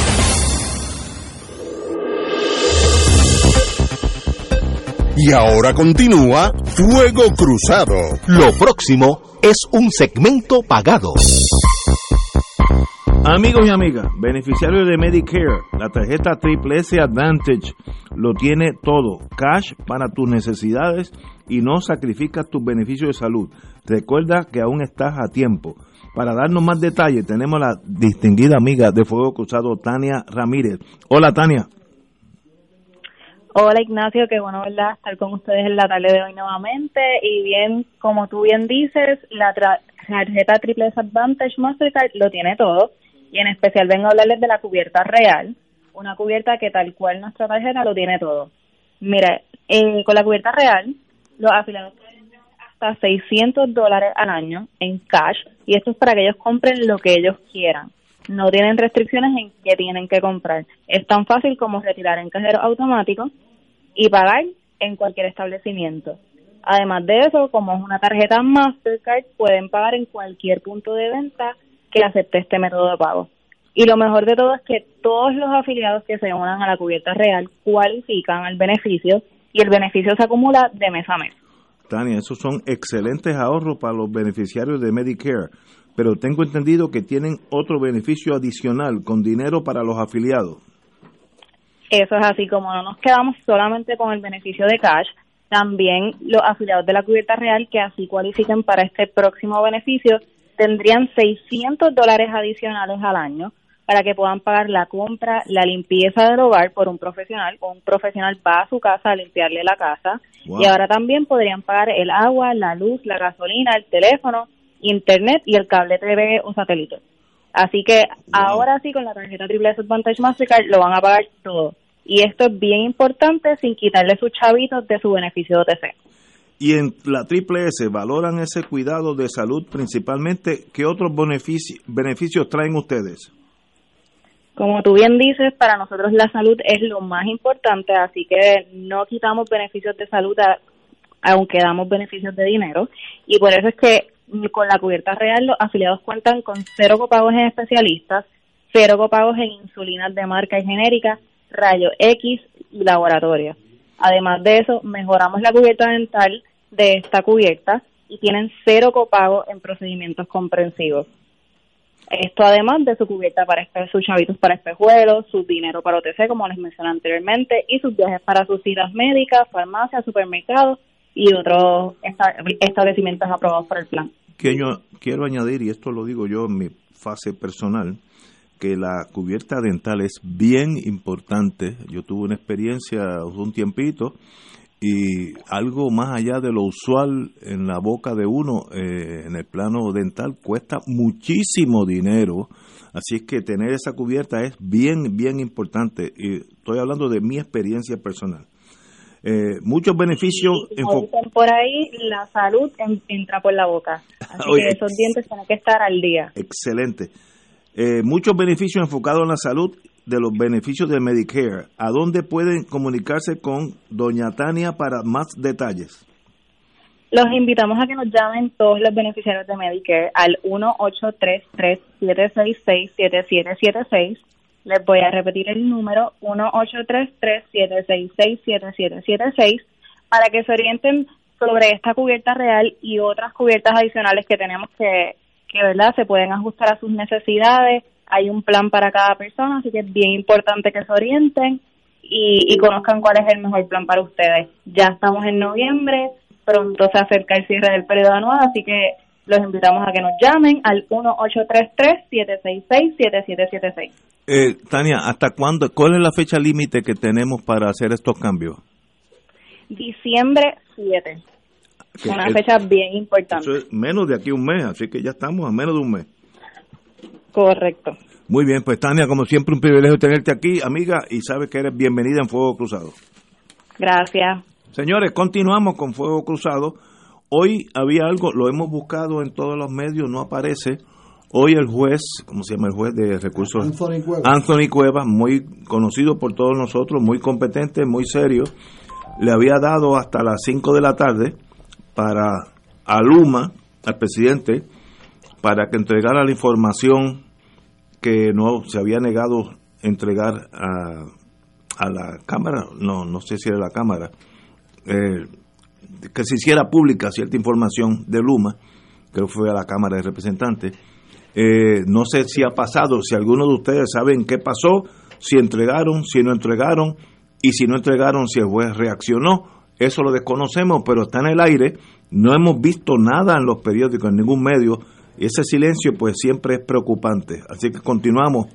Y ahora continúa Fuego Cruzado. Lo próximo es un segmento pagado. Amigos y amigas, beneficiarios de Medicare, la tarjeta Triple S Advantage lo tiene todo, cash para tus necesidades y no sacrificas tus beneficios de salud. Recuerda que aún estás a tiempo. Para darnos más detalles tenemos a la distinguida amiga de Fuego Cruzado, Tania Ramírez. Hola Tania. Hola Ignacio, qué bueno verdad estar con ustedes en la tarde de hoy nuevamente y bien, como tú bien dices, la tra- tarjeta Triple Advantage Mastercard lo tiene todo y en especial vengo a hablarles de la cubierta real, una cubierta que tal cual nuestra tarjeta lo tiene todo. Mira, eh, con la cubierta real, los afiliados hasta 600 dólares al año en cash y esto es para que ellos compren lo que ellos quieran. No tienen restricciones en qué tienen que comprar. Es tan fácil como retirar en cajero automático y pagar en cualquier establecimiento. Además de eso, como es una tarjeta Mastercard, pueden pagar en cualquier punto de venta que acepte este método de pago. Y lo mejor de todo es que todos los afiliados que se unan a la cubierta real cualifican al beneficio y el beneficio se acumula de mes a mes. Tania, esos son excelentes ahorros para los beneficiarios de Medicare, pero tengo entendido que tienen otro beneficio adicional con dinero para los afiliados. Eso es así, como no nos quedamos solamente con el beneficio de cash, también los afiliados de la cubierta real que así cualifiquen para este próximo beneficio tendrían 600 dólares adicionales al año para que puedan pagar la compra, la limpieza del hogar por un profesional o un profesional va a su casa a limpiarle la casa Wow. y ahora también podrían pagar el agua, la luz, la gasolina, el teléfono, internet y el cable TV o satélite. Así que ahora sí con la tarjeta Triple S Advantage Mastercard lo van a pagar todo. Y esto es bien importante sin quitarle sus chavitos de su beneficio de OTC. Y en la Triple S valoran ese cuidado de salud principalmente. ¿Qué otros benefici- beneficios traen ustedes? Como tú bien dices, para nosotros la salud es lo más importante, así que no quitamos beneficios de salud a- aunque damos beneficios de dinero. Y por eso es que con la cubierta real los afiliados cuentan con cero copagos en especialistas, cero copagos en insulinas de marca y genérica, rayo X y laboratorio. Además de eso, mejoramos la cubierta dental de esta cubierta y tienen cero copago en procedimientos comprensivos. Esto además de su cubierta para sus chavitos para espejuelos, su dinero para OTC, como les mencioné anteriormente, y sus viajes para sus citas médicas, farmacias, supermercados y otros esta- establecimientos aprobados por el plan. Que yo quiero añadir, y esto lo digo yo en mi fase personal, que la cubierta dental es bien importante. Yo tuve una experiencia un tiempito y algo más allá de lo usual en la boca de uno eh, en el plano dental cuesta muchísimo dinero. Así es que tener esa cubierta es bien, bien importante. Y estoy hablando de mi experiencia personal. Eh, muchos beneficios Como enfo- dicen por ahí, la salud en- entra por la boca. Así Oye. que esos dientes tienen que estar al día. Excelente. Eh, muchos beneficios enfocados en la salud de los beneficios de Medicare. ¿A dónde pueden comunicarse con Doña Tania para más detalles? Los invitamos a que nos llamen todos los beneficiarios de Medicare al 1-833-766-7776. Les voy a repetir el número 1-833-766-7776 para que se orienten sobre esta cubierta real y otras cubiertas adicionales que tenemos que, que verdad se pueden ajustar a sus necesidades. Hay un plan para cada persona, así que es bien importante que se orienten y, conozcan cuál es el mejor plan para ustedes. Ya estamos en noviembre, pronto se acerca el cierre del periodo anual, así que los invitamos a que nos llamen al 1-833-766-7776. Eh, Tania, ¿hasta cuándo? ¿Cuál es la fecha límite que tenemos para hacer estos cambios? Diciembre 7. Que Una fecha bien importante. Eso es menos de aquí a un mes, así que ya estamos a menos de un mes. Correcto. Muy bien, pues Tania, como siempre, un privilegio tenerte aquí, amiga, y sabes que eres bienvenida en Fuego Cruzado. Gracias. Señores, continuamos con Fuego Cruzado. Hoy había algo, lo hemos buscado en todos los medios, no aparece. Hoy el juez, ¿cómo se llama el juez de recursos? Anthony Cuevas. Anthony Cuevas, muy conocido por todos nosotros, muy competente, muy serio, le había dado hasta las 5 de la tarde para a Luma, al presidente, para que entregara la información que no se había negado entregar a, a la Cámara, no, no sé si era la Cámara, eh, que se hiciera pública cierta información de Luma, creo que fue a la Cámara de Representantes. Eh, no sé si ha pasado, si alguno de ustedes saben qué pasó, si entregaron, si no entregaron, y si no entregaron, si el juez reaccionó. Eso lo desconocemos, pero está en el aire. No hemos visto nada en los periódicos, en ningún medio. Y ese silencio, pues siempre es preocupante. Así que continuamos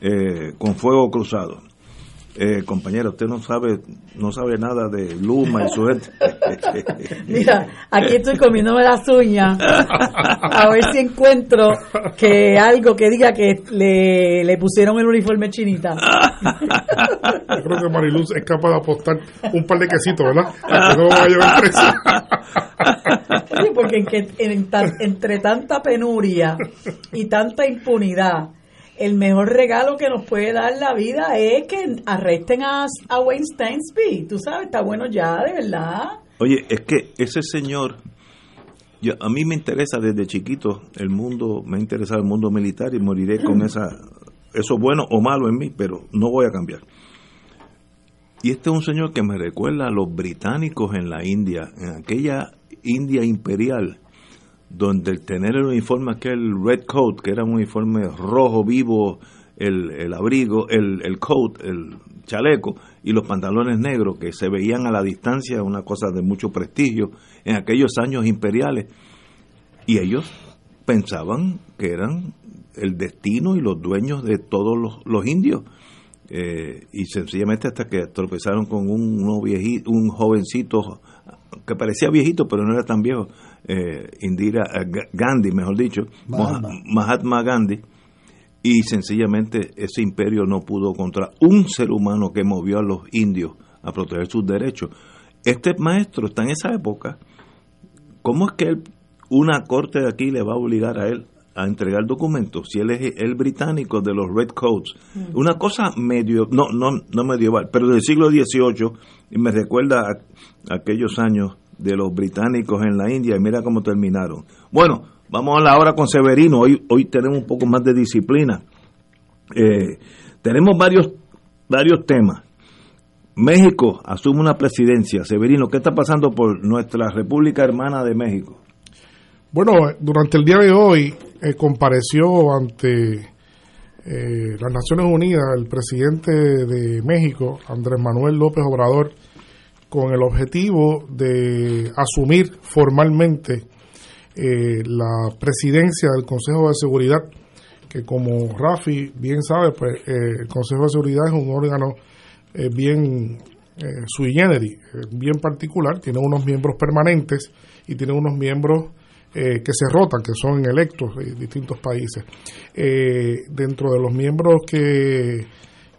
eh, con fuego cruzado. Eh, compañero, usted no sabe, no sabe nada de Luma y su gente. [laughs] Mira, aquí estoy comiéndome las uñas a ver si encuentro que algo que diga que le, le pusieron el uniforme chinita. Yo creo que Mariluz es capaz de apostar un par de quesitos, ¿verdad? A que no va a llevar preso. Sí, porque en que- en tan- entre tanta penuria y tanta impunidad, el mejor regalo que nos puede dar la vida es que arresten a, a Wayne Steinsby. Tú sabes, está bueno ya, de verdad. Oye, es que ese señor, yo, a mí me interesa desde chiquito el mundo, me ha interesado el mundo militar y moriré con [laughs] esa, eso bueno o malo en mí, pero no voy a cambiar. Y este es un señor que me recuerda a los británicos en la India, en aquella India imperial, donde el tener el uniforme aquel red coat, que era un uniforme rojo vivo, el, el abrigo, el, el coat, el chaleco y los pantalones negros que se veían a la distancia, una cosa de mucho prestigio en aquellos años imperiales. Y ellos pensaban que eran el destino y los dueños de todos los, los indios. Eh, y sencillamente hasta que tropezaron con un, un jovencito que parecía viejito pero no era tan viejo, eh, Indira eh, Ga- Gandhi, mejor dicho, Mahatma. Gandhi, y sencillamente ese imperio no pudo contra un ser humano que movió a los indios a proteger sus derechos. Este maestro está en esa época. ¿Cómo es que él- una corte de aquí le va a obligar a él a entregar documentos si él es el británico de los Red Coats? Una cosa medio, no, no, no medieval, pero del siglo XVIII, y me recuerda a, aquellos años de los británicos en la India, y mira cómo terminaron. Bueno, vamos a la hora con Severino, hoy, hoy tenemos un poco más de disciplina. Eh, tenemos varios, varios temas. México asume una presidencia. Severino, ¿qué está pasando por nuestra República Hermana de México? Bueno, durante el día de hoy eh, compareció ante eh, las Naciones Unidas el presidente de México, Andrés Manuel López Obrador, con el objetivo de asumir formalmente eh, la presidencia del Consejo de Seguridad, que como Rafi bien sabe, pues eh, el Consejo de Seguridad es un órgano eh, bien eh, sui generis, eh, bien particular, tiene unos miembros permanentes y tiene unos miembros que se rotan, que son electos de distintos países. Dentro de los miembros que,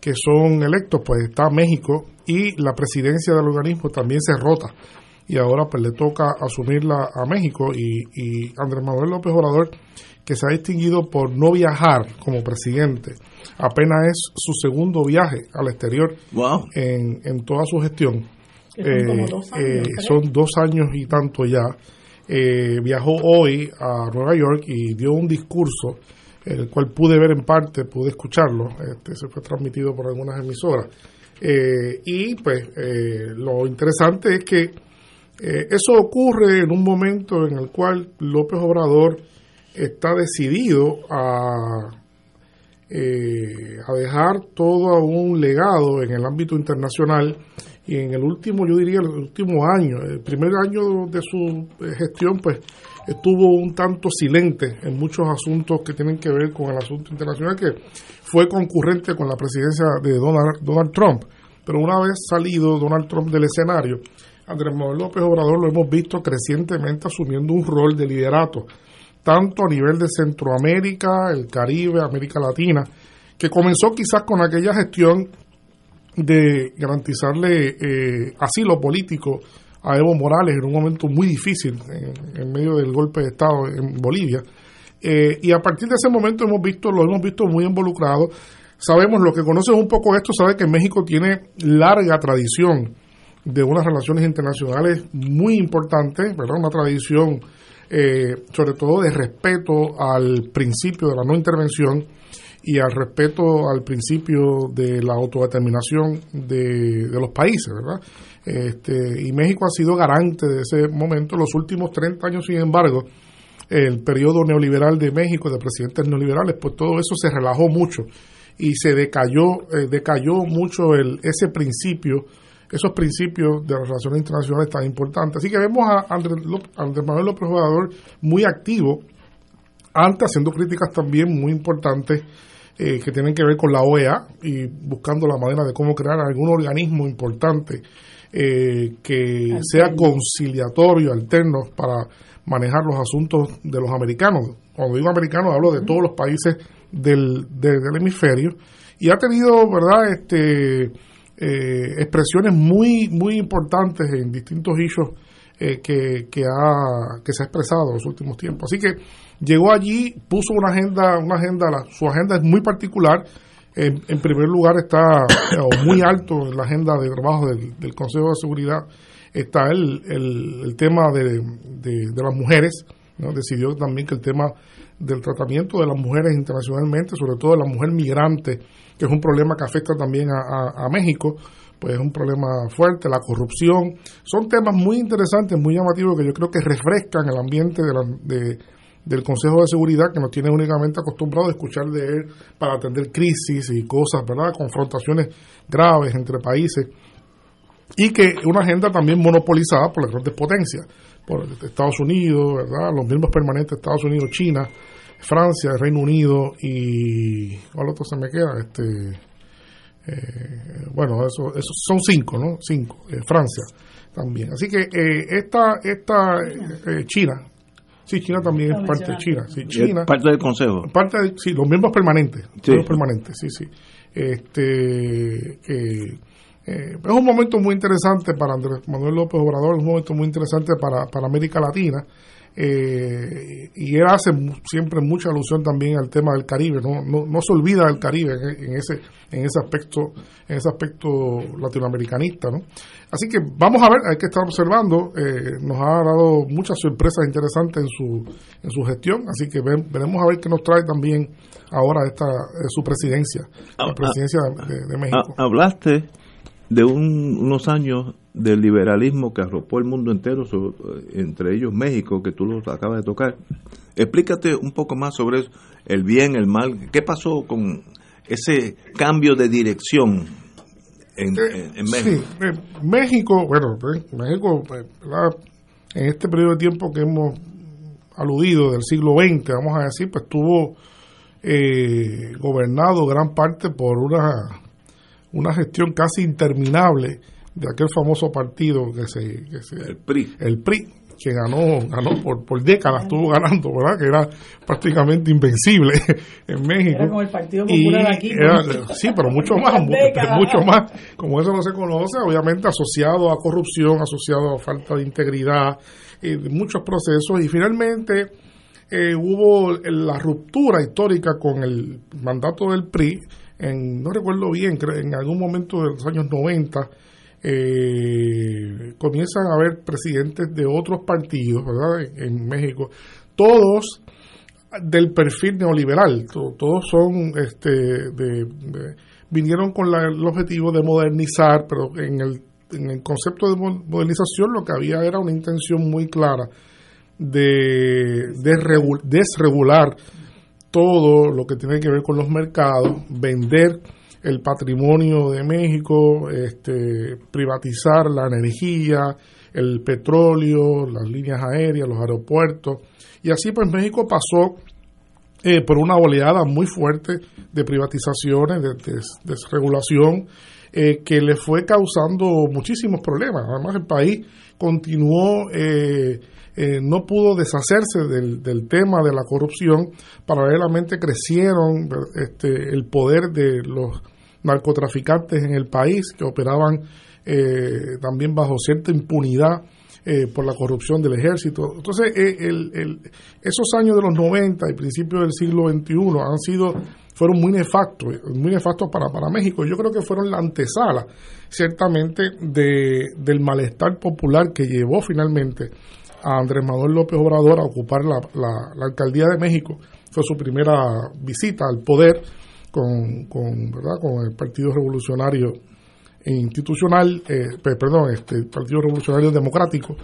que son electos, pues está México y la presidencia del organismo también se rota. Y ahora pues le toca asumirla a México y, y Andrés Manuel López Obrador, que se ha distinguido por no viajar como presidente, apenas es su segundo viaje al exterior en, en toda su gestión. Que son como Eh, dos años, eh, son dos años y tanto ya. Eh, viajó hoy a Nueva York y dio un discurso, el cual pude ver en parte, pude escucharlo, este, se fue transmitido por algunas emisoras. Eh, y pues eh, lo interesante es que eh, eso ocurre en un momento en el cual López Obrador está decidido a, eh, a dejar todo un legado en el ámbito internacional y en el último, yo diría, el último año, el primer año de su eh, gestión, pues estuvo un tanto silente en muchos asuntos que tienen que ver con el asunto internacional, que fue concurrente con la presidencia de Donald, Donald Trump. Pero una vez salido Donald Trump del escenario, Andrés Manuel López Obrador lo hemos visto crecientemente asumiendo un rol de liderato, tanto a nivel de Centroamérica, el Caribe, América Latina, que comenzó quizás con aquella gestión de garantizarle eh, asilo político a Evo Morales en un momento muy difícil en, medio del golpe de Estado en Bolivia. Eh, y a partir de ese momento hemos visto, lo hemos visto muy involucrado. Sabemos, lo que conoces un poco esto, sabe que México tiene larga tradición de unas relaciones internacionales muy importantes, ¿verdad? Una tradición eh, sobre todo de respeto al principio de la no intervención y al respeto al principio de la autodeterminación de, de los países, ¿verdad? Este, y México ha sido garante de ese momento. Los últimos 30 años, sin embargo, el periodo neoliberal de México, de presidentes neoliberales, pues todo eso se relajó mucho y se decayó, eh, decayó mucho el, ese principio, esos principios de las relaciones internacionales tan importantes. Así que vemos a López- Andrés Manuel López Obrador muy activo, antes haciendo críticas también muy importantes eh, que tienen que ver con la OEA y buscando la manera de cómo crear algún organismo importante eh, que sea conciliatorio, alterno para manejar los asuntos de los americanos. Cuando digo americanos hablo de todos los países del, de- del hemisferio y ha tenido, ¿verdad?, este, eh, expresiones muy, muy importantes en distintos issues eh, que, que, ha, que se ha expresado en los últimos tiempos. Así que llegó allí, puso una agenda, una agenda, la- su agenda es muy particular. En, primer lugar está, [coughs] muy alto en la agenda de trabajo del, del Consejo de Seguridad, está el, el, el tema de, de, las mujeres. Decidió también que el tema del tratamiento de las mujeres internacionalmente, sobre todo de la mujer migrante, que es un problema que afecta también a, a- a México, pues es un problema fuerte, la corrupción. Son temas muy interesantes, muy llamativos, que yo creo que refrescan el ambiente de la- de- del Consejo de Seguridad, que nos tiene únicamente acostumbrado a escuchar de él para atender crisis y cosas, ¿verdad? Confrontaciones graves entre países. Y que una agenda también monopolizada por las grandes potencias, por Estados Unidos, ¿verdad? Los miembros permanentes Estados Unidos, China, Francia, Reino Unido y... ¿Cuál otro se me queda? Este... Eh, bueno, eso, eso son cinco, ¿no? Cinco. Eh, Francia también. Así que eh, esta, esta eh, China, sí, China también es parte de China. Sí, China, Es parte del Consejo. parte de, sí, los miembros permanentes. Sí. Miembros permanentes, sí, sí. Este, que, eh, es un momento muy interesante para Andrés Manuel López Obrador, es un momento muy interesante para, para América Latina. Eh, y él hace siempre mucha alusión también al tema del Caribe, no, no, no se olvida del Caribe en, ese en ese aspecto en ese aspecto latinoamericanista, ¿no? Así que vamos a ver, hay que estar observando, eh, nos ha dado muchas sorpresas interesantes en su en su gestión, así que ven- veremos a ver qué nos trae también ahora esta eh, su presidencia, la Ah, presidencia de, de- de México. Ha- hablaste de un- unos años del liberalismo que arropó el mundo entero, entre ellos México, que tú lo acabas de tocar. Explícate un poco más sobre eso, el bien, el mal. ¿Qué pasó con ese cambio de dirección en, en México? Sí, eh, México, bueno, pues, México, pues, en este periodo de tiempo que hemos aludido del siglo XX, vamos a decir, pues estuvo eh, gobernado gran parte por una, una gestión casi interminable de aquel famoso partido que se, que se el PRI, el PRI que ganó ganó por, por décadas estuvo ganando verdad que era prácticamente invencible [laughs] en México Era como el Partido Y Popular aquí. era- sí, pero mucho más, [laughs] mucho más. Como eso no se conoce, obviamente asociado a corrupción, asociado a falta de integridad, y de muchos procesos. Y finalmente eh, hubo la ruptura histórica con el mandato del PRI, en, no recuerdo bien, creo, en algún momento de los años 90. Eh, comienzan a haber presidentes de otros partidos, ¿verdad? En, México, todos del perfil neoliberal. To- Todos son, este, de, vinieron con el objetivo de modernizar, pero en el, en el concepto de mo- modernización lo que había era una intención muy clara de, de regu- desregular todo lo que tiene que ver con los mercados, vender el patrimonio de México, este, privatizar la energía, el petróleo, las líneas aéreas, los aeropuertos. Y así pues México pasó eh, por una oleada muy fuerte de privatizaciones, de, desregulación, eh, que le fue causando muchísimos problemas. Además, el país continuó, eh, no pudo deshacerse del, del, tema de la corrupción. Paralelamente crecieron este, el poder de los narcotraficantes en el país que operaban también bajo cierta impunidad eh, por la corrupción del ejército. Entonces, eh, el, esos años de los 90 y principios del siglo XXI han sido, fueron muy nefastos, muy nefastos para, para México. Yo creo que fueron la antesala, ciertamente, de, del malestar popular que llevó finalmente a Andrés Manuel López Obrador a ocupar la, la, alcaldía de México. Fue su primera visita al poder con, con, ¿verdad? con el Partido Revolucionario institucional, eh, perdón, este Partido Revolucionario Democrático.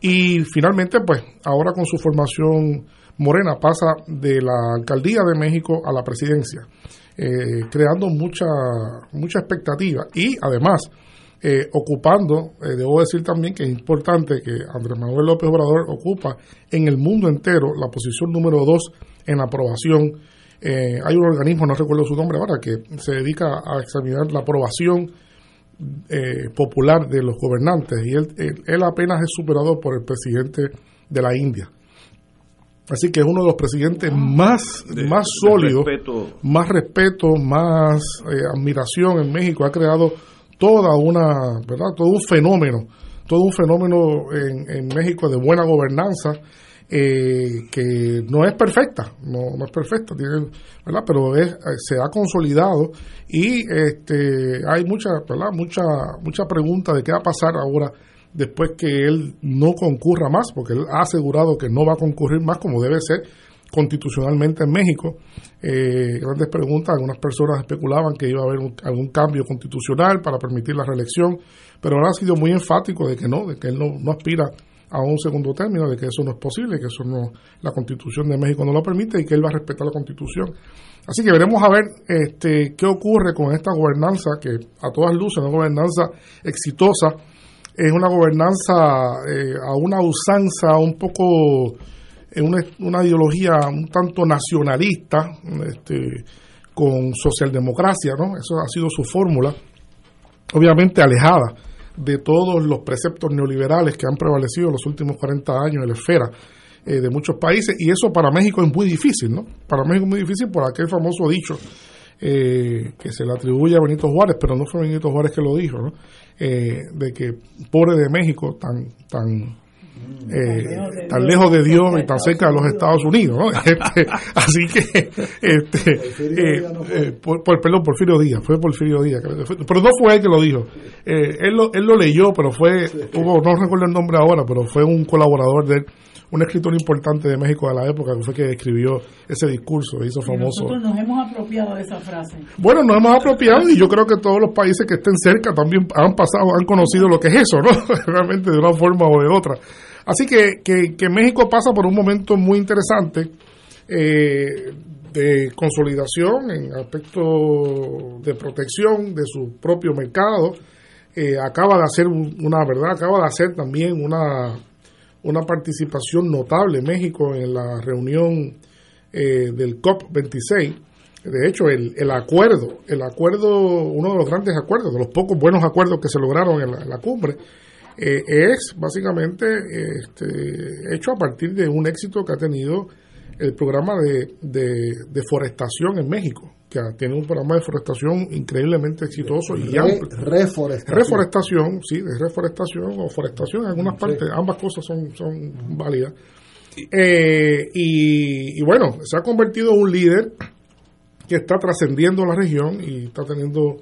Y finalmente, pues, ahora con su formación morena pasa de la alcaldía de México a la presidencia, eh, creando mucha, mucha expectativa y además eh, ocupando, debo decir también que es importante que Andrés Manuel López Obrador ocupa en el mundo entero la posición número dos en aprobación. Hay un organismo, no recuerdo su nombre ahora, que se dedica a examinar la aprobación eh, popular de los gobernantes y él, él, apenas es superado por el presidente de la India. Así que es uno de los presidentes más, más sólidos, más respeto, más eh, admiración en México. Ha creado toda una, ¿verdad? Todo un fenómeno, todo un fenómeno en, en México de buena gobernanza eh, que no es perfecta, no, no es perfecta, ¿verdad? pero es, eh, se ha consolidado y este, hay mucha, ¿verdad? mucha, mucha pregunta de qué va a pasar ahora después que él no concurra más, porque él ha asegurado que no va a concurrir más como debe ser constitucionalmente en México. Eh, grandes preguntas, algunas personas especulaban que iba a haber algún cambio constitucional para permitir la reelección, pero ahora ha sido muy enfático de que no, de que él no, no aspira a un segundo término de que eso no es posible, que eso no, la constitución de México no lo permite y que él va a respetar la constitución. Así que veremos a ver este, qué ocurre con esta gobernanza que a todas luces es una gobernanza exitosa, es una gobernanza eh, a una usanza un poco, en una, una, ideología un tanto nacionalista, este, con socialdemocracia, ¿no? Eso ha sido su fórmula, obviamente alejada de todos los preceptos neoliberales que han prevalecido los últimos 40 años en la esfera eh, de muchos países y eso para México es muy difícil, ¿no? Para México es muy difícil por aquel famoso dicho eh, que se le atribuye a Benito Juárez, pero no fue Benito Juárez que lo dijo, ¿no? Eh, de que pobre de México tan tan eh, tan lejos de Dios y tan cerca de los Estados Unidos. [laughs] Este, así que, este, eh, eh, por, por, perdón, Porfirio Díaz, fue Porfirio Díaz, pero no fue él que lo dijo. él, lo, él lo leyó, pero fue, hubo, no recuerdo el nombre ahora, pero fue un colaborador de él un escritor importante de México de la época que fue que escribió ese discurso, hizo famoso. nosotros nos hemos apropiado de esa frase. Bueno, nos hemos apropiado y yo creo que todos los países que estén cerca también han pasado, han conocido lo que es eso, ¿no? [laughs] Realmente de una forma o de otra. Así que, que, México pasa por un momento muy interesante eh, de consolidación en aspecto de protección de su propio mercado. Eh, acaba de hacer una verdad, acaba de hacer también una, una participación notable México en la reunión eh, del COP26. De hecho, el, el, acuerdo, el acuerdo, uno de los grandes acuerdos, de los pocos buenos acuerdos que se lograron en la cumbre, eh, es básicamente este, hecho a partir de un éxito que ha tenido el programa de, deforestación en México, que tiene un programa de forestación increíblemente exitoso y amplio. Reforestación. Reforestación, sí, de reforestación o forestación en algunas partes, ambas cosas son, son válidas. Eh, y, y, bueno, se ha convertido en un líder que está trascendiendo la región y está teniendo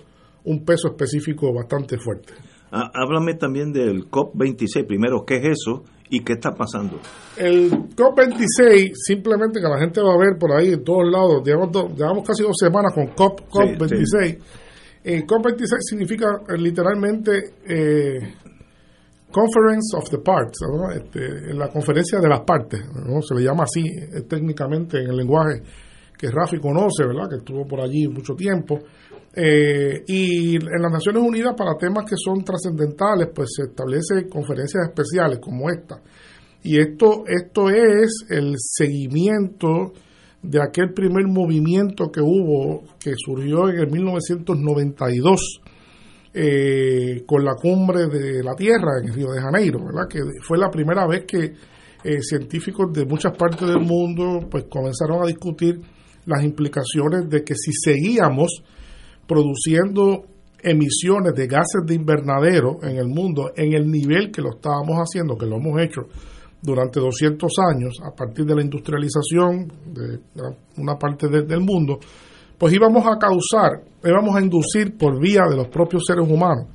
un peso específico bastante fuerte. Ah, háblame también del COP26. Primero, ¿qué es eso y qué está pasando? El COP26, simplemente que la gente va a ver por ahí en todos lados, llevamos, casi dos semanas con COP, COP26. Eh, COP26 significa eh, literalmente eh, Conference of the Parts, este, la conferencia de las partes, ¿no? se le llama así técnicamente en el lenguaje que Rafi conoce, ¿verdad? que estuvo por allí mucho tiempo. Eh, y en las Naciones Unidas para temas que son trascendentales, pues se establece conferencias especiales como esta. Y esto, esto es el seguimiento de aquel primer movimiento que hubo, que surgió en el 1992 eh, con la cumbre de la Tierra en Río de Janeiro, ¿verdad? que fue la primera vez que eh, científicos de muchas partes del mundo pues comenzaron a discutir las implicaciones de que si seguíamos produciendo emisiones de gases de invernadero en el mundo en el nivel que lo estábamos haciendo, que lo hemos hecho durante 200 años a partir de la industrialización de una parte del mundo, pues íbamos a causar, íbamos a inducir por vía de los propios seres humanos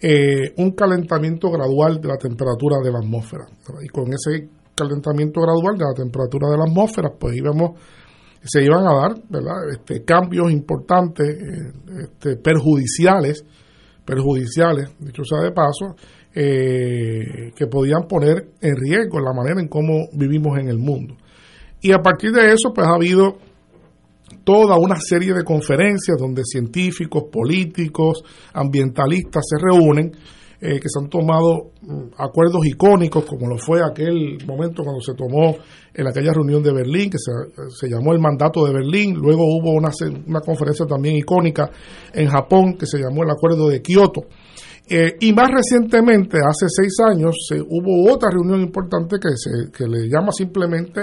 eh, un calentamiento gradual de la temperatura de la atmósfera. Y con ese calentamiento gradual de la temperatura de la atmósfera, pues íbamos se iban a dar ¿verdad? Este, cambios importantes, este, perjudiciales, perjudiciales, dicho sea de paso, eh, que podían poner en riesgo la manera en cómo vivimos en el mundo. Y a partir de eso, pues ha habido toda una serie de conferencias donde científicos, políticos, ambientalistas se reúnen eh, que se han tomado mm, acuerdos icónicos, como lo fue aquel momento cuando se tomó en aquella reunión de Berlín, que se, llamó el mandato de Berlín, luego hubo una, una, conferencia también icónica en Japón que se llamó el acuerdo de Kioto. Eh, y más recientemente, hace seis años, se, hubo otra reunión importante que, se, que le llama simplemente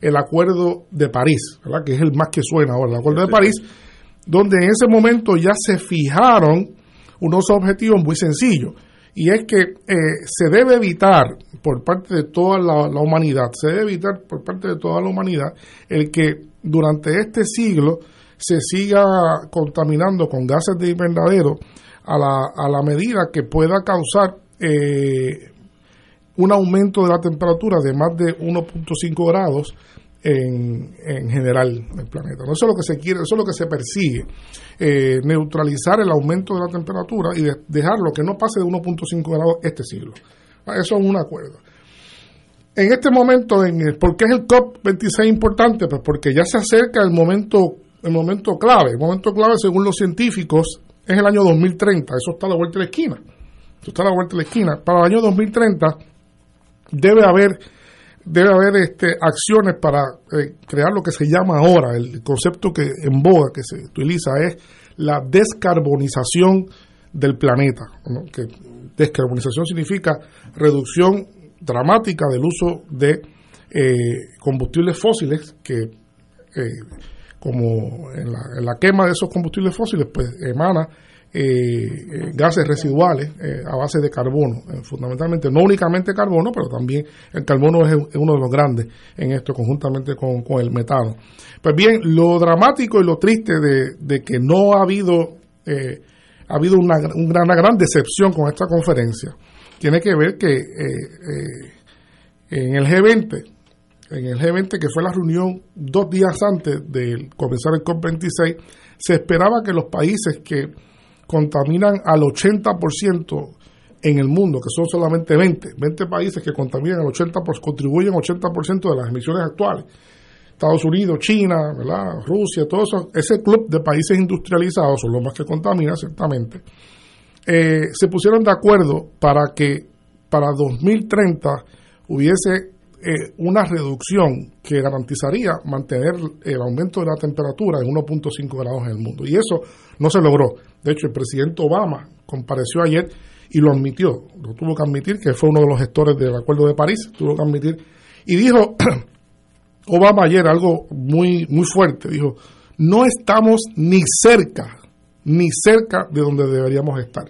el Acuerdo de París, ¿verdad? que es el más que suena ahora, el Acuerdo de París, donde en ese momento ya se fijaron unos objetivos muy sencillos y es que eh, se debe evitar por parte de toda la, humanidad, se debe evitar por parte de toda la humanidad el que durante este siglo se siga contaminando con gases de invernadero a la, a la medida que pueda causar eh, un aumento de la temperatura de más de 1.5 grados en, en general el planeta. Eso es lo que se quiere, eso es lo que se persigue, eh, neutralizar el aumento de la temperatura y dejarlo que no pase de 1.5 grados este siglo. Eso es un acuerdo. En este momento, en el, ¿por qué es el COP26 importante? Pues porque ya se acerca el momento, el momento clave. El momento clave, según los científicos, es el año 2030. Eso está a la vuelta de la esquina. Eso está a la vuelta de la esquina. Para el año 2030 debe haber debe haber este, acciones para eh, crear lo que se llama ahora, el concepto que en boga que se utiliza es la descarbonización del planeta. Que descarbonización significa reducción dramática del uso de eh, combustibles fósiles que eh, como en la, en la, quema de esos combustibles fósiles pues emana eh, gases residuales eh, a base de carbono, eh, fundamentalmente, no únicamente carbono, pero también el carbono es, uno de los grandes en esto, conjuntamente con, el metano. Pues bien, lo dramático y lo triste de, que no ha habido, ha habido una, una, gran decepción con esta conferencia, tiene que ver que en el G20, en el G20, que fue la reunión dos días antes de comenzar el COP26, se esperaba que los países que contaminan al 80% en el mundo, que son solamente 20, 20 países que contaminan al 80%, contribuyen al 80% de las emisiones actuales. Estados Unidos, China. Rusia, todo eso, ese club de países industrializados son los más que contaminan, ciertamente. Eh, se pusieron de acuerdo para que para 2030 hubiese eh, una reducción que garantizaría mantener el aumento de la temperatura en 1.5 grados en el mundo. Y eso no se logró. De hecho, el presidente Obama compareció ayer y lo admitió, lo tuvo que admitir, que fue uno de los gestores del Acuerdo de París, tuvo que admitir, y dijo [clears throat] Obama ayer algo muy, muy fuerte, dijo, no estamos ni cerca, ni cerca de donde deberíamos estar.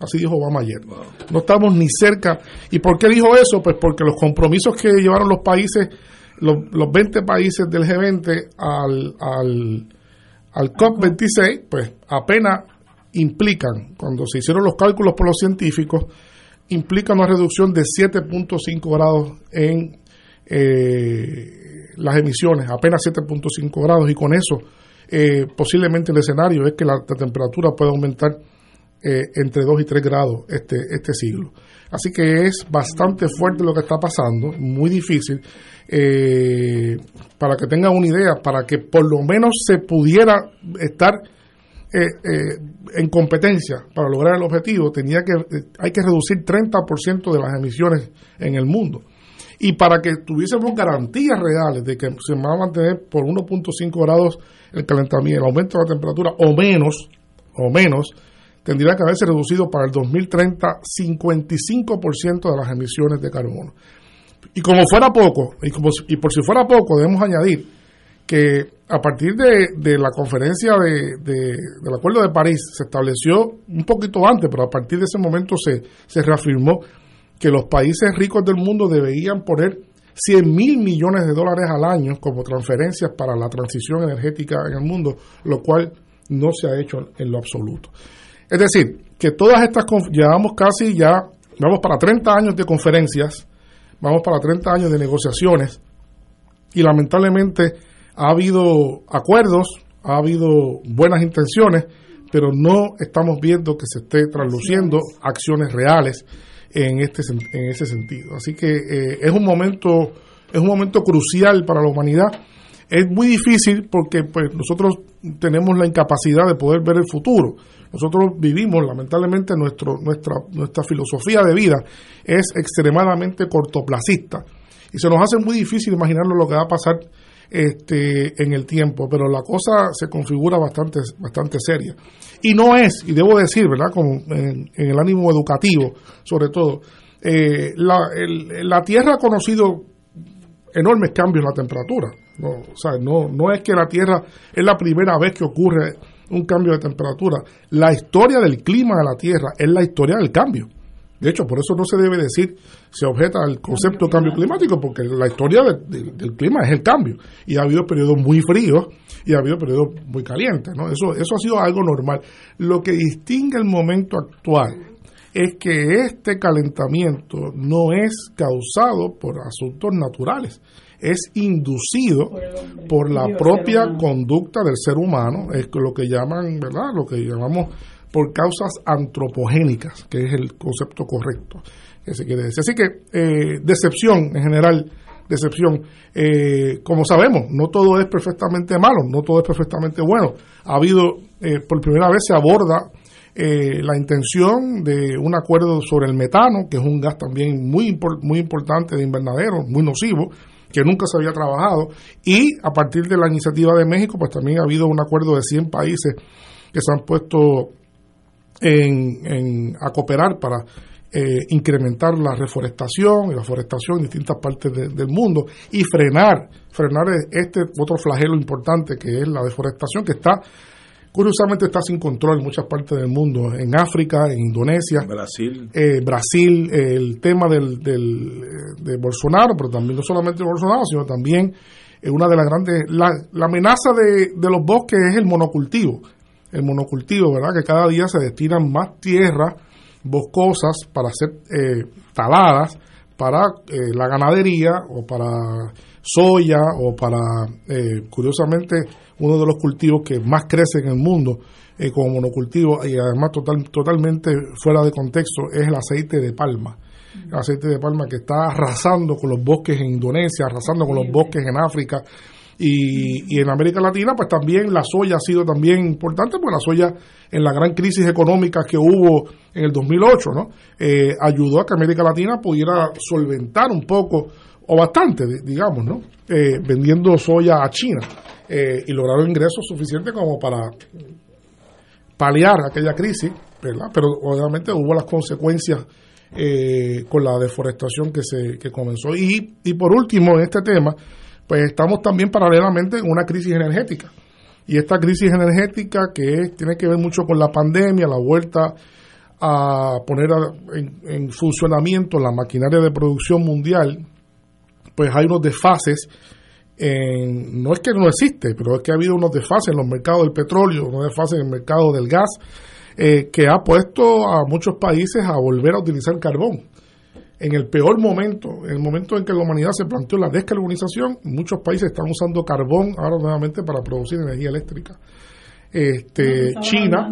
Así dijo Obama ayer. No estamos ni cerca. ¿Y por qué dijo eso? Pues porque los compromisos que llevaron los países, los, los 20 países del G20 al, al, al COP26, pues apenas implican, cuando se hicieron los cálculos por los científicos, implican una reducción de 7.5 grados en eh, las emisiones, apenas 7.5 grados, y con eso eh, posiblemente el escenario es que la, temperatura pueda aumentar eh, entre 2 y 3 grados este, este siglo. Así que es bastante fuerte lo que está pasando, muy difícil. para que tengan una idea, para que por lo menos se pudiera estar eh, eh, en competencia para lograr el objetivo, tenía que, hay que reducir 30% de las emisiones en el mundo. Y para que tuviésemos garantías reales de que se va a mantener por 1.5 grados el calentamiento, el aumento de la temperatura, o menos, o menos, tendría que haberse reducido para el 2030 55% de las emisiones de carbono. Y como fuera poco, y, como, y por si fuera poco, debemos añadir que a partir de, la conferencia de, del Acuerdo de París se estableció un poquito antes, pero a partir de ese momento se, se reafirmó que los países ricos del mundo deberían poner 100 mil millones de dólares al año como transferencias para la transición energética en el mundo, lo cual no se ha hecho en lo absoluto. Es decir, que todas estas, llevamos casi ya, vamos para 30 años de conferencias, vamos para 30 años de negociaciones y lamentablemente ha habido acuerdos, ha habido buenas intenciones, pero no estamos viendo que se esté trasluciendo acciones reales en este en ese sentido. Así que eh, es un momento es un momento crucial para la humanidad. Es muy difícil porque pues nosotros tenemos la incapacidad de poder ver el futuro. Nosotros vivimos, lamentablemente, nuestro, nuestra, nuestra filosofía de vida es extremadamente cortoplacista y se nos hace muy difícil imaginarnos lo que va a pasar este, en el tiempo, pero la cosa se configura bastante, bastante seria. Y no es, y debo decir, ¿verdad?, Como en, el ánimo educativo, sobre todo, eh, la, la Tierra ha conocido enormes cambios en la temperatura. No, o sea, no, no es que la Tierra es la primera vez que ocurre un cambio de temperatura. La historia del clima de la Tierra es la historia del cambio. De hecho, por eso no se debe decir, se objeta al concepto de cambio climático, porque la historia del clima es el cambio. Y ha habido periodos muy fríos y ha habido periodos muy calientes. ¿no? Eso, eso ha sido algo normal. Lo que distingue el momento actual es que este calentamiento no es causado por asuntos naturales, es inducido por la propia conducta del ser humano, es lo que llaman, ¿verdad? Lo que llamamos por causas antropogénicas, que es el concepto correcto que se quiere decir. Así que eh, decepción en general, decepción. Eh, como sabemos, no todo es perfectamente malo, no todo es perfectamente bueno. Ha habido, eh, por primera vez se aborda la intención de un acuerdo sobre el metano, que es un gas también muy, muy importante de invernadero, muy nocivo, que nunca se había trabajado. Y a partir de la iniciativa de México, pues también ha habido un acuerdo de 100 países que se han puesto en, a cooperar para eh, incrementar la reforestación y la forestación en distintas partes del mundo y frenar, frenar este otro flagelo importante que es la deforestación que está curiosamente está sin control en muchas partes del mundo, en África, en Indonesia, Brasil, eh, Brasil, el tema del, del, de Bolsonaro, pero también no solamente Bolsonaro, sino también eh, una de las grandes, la, la amenaza de, de, los bosques es el monocultivo el monocultivo, ¿verdad? Que cada día se destinan más tierras boscosas para ser eh, taladas para eh, la ganadería o para soya o para, eh, curiosamente, uno de los cultivos que más crece en el mundo como monocultivo y además total, totalmente fuera de contexto es el aceite de palma. El aceite de palma que está arrasando con los bosques en Indonesia, arrasando con los bosques en África, y, en América Latina, pues también la soya ha sido también importante, pues la soya en la gran crisis económica que hubo en el 2008, ¿no? Eh, ayudó a que América Latina pudiera solventar un poco, o bastante, digamos, ¿no? Eh, vendiendo soya a China eh, y lograron ingresos suficientes como para paliar aquella crisis, ¿verdad? Pero obviamente hubo las consecuencias con la deforestación que se que comenzó. Y, y por último, en este tema, pues estamos también paralelamente en una crisis energética. Y esta crisis energética que tiene que ver mucho con la pandemia, la vuelta a poner en, funcionamiento la maquinaria de producción mundial, pues hay unos desfases. En, no es que no existe, pero es que ha habido unos desfases en los mercados del petróleo, unos desfases en el mercado del gas, eh, que ha puesto a muchos países a volver a utilizar carbón en el peor momento, en el momento en que la humanidad se planteó la descarbonización, muchos países están usando carbón ahora nuevamente para producir energía eléctrica. Este, China,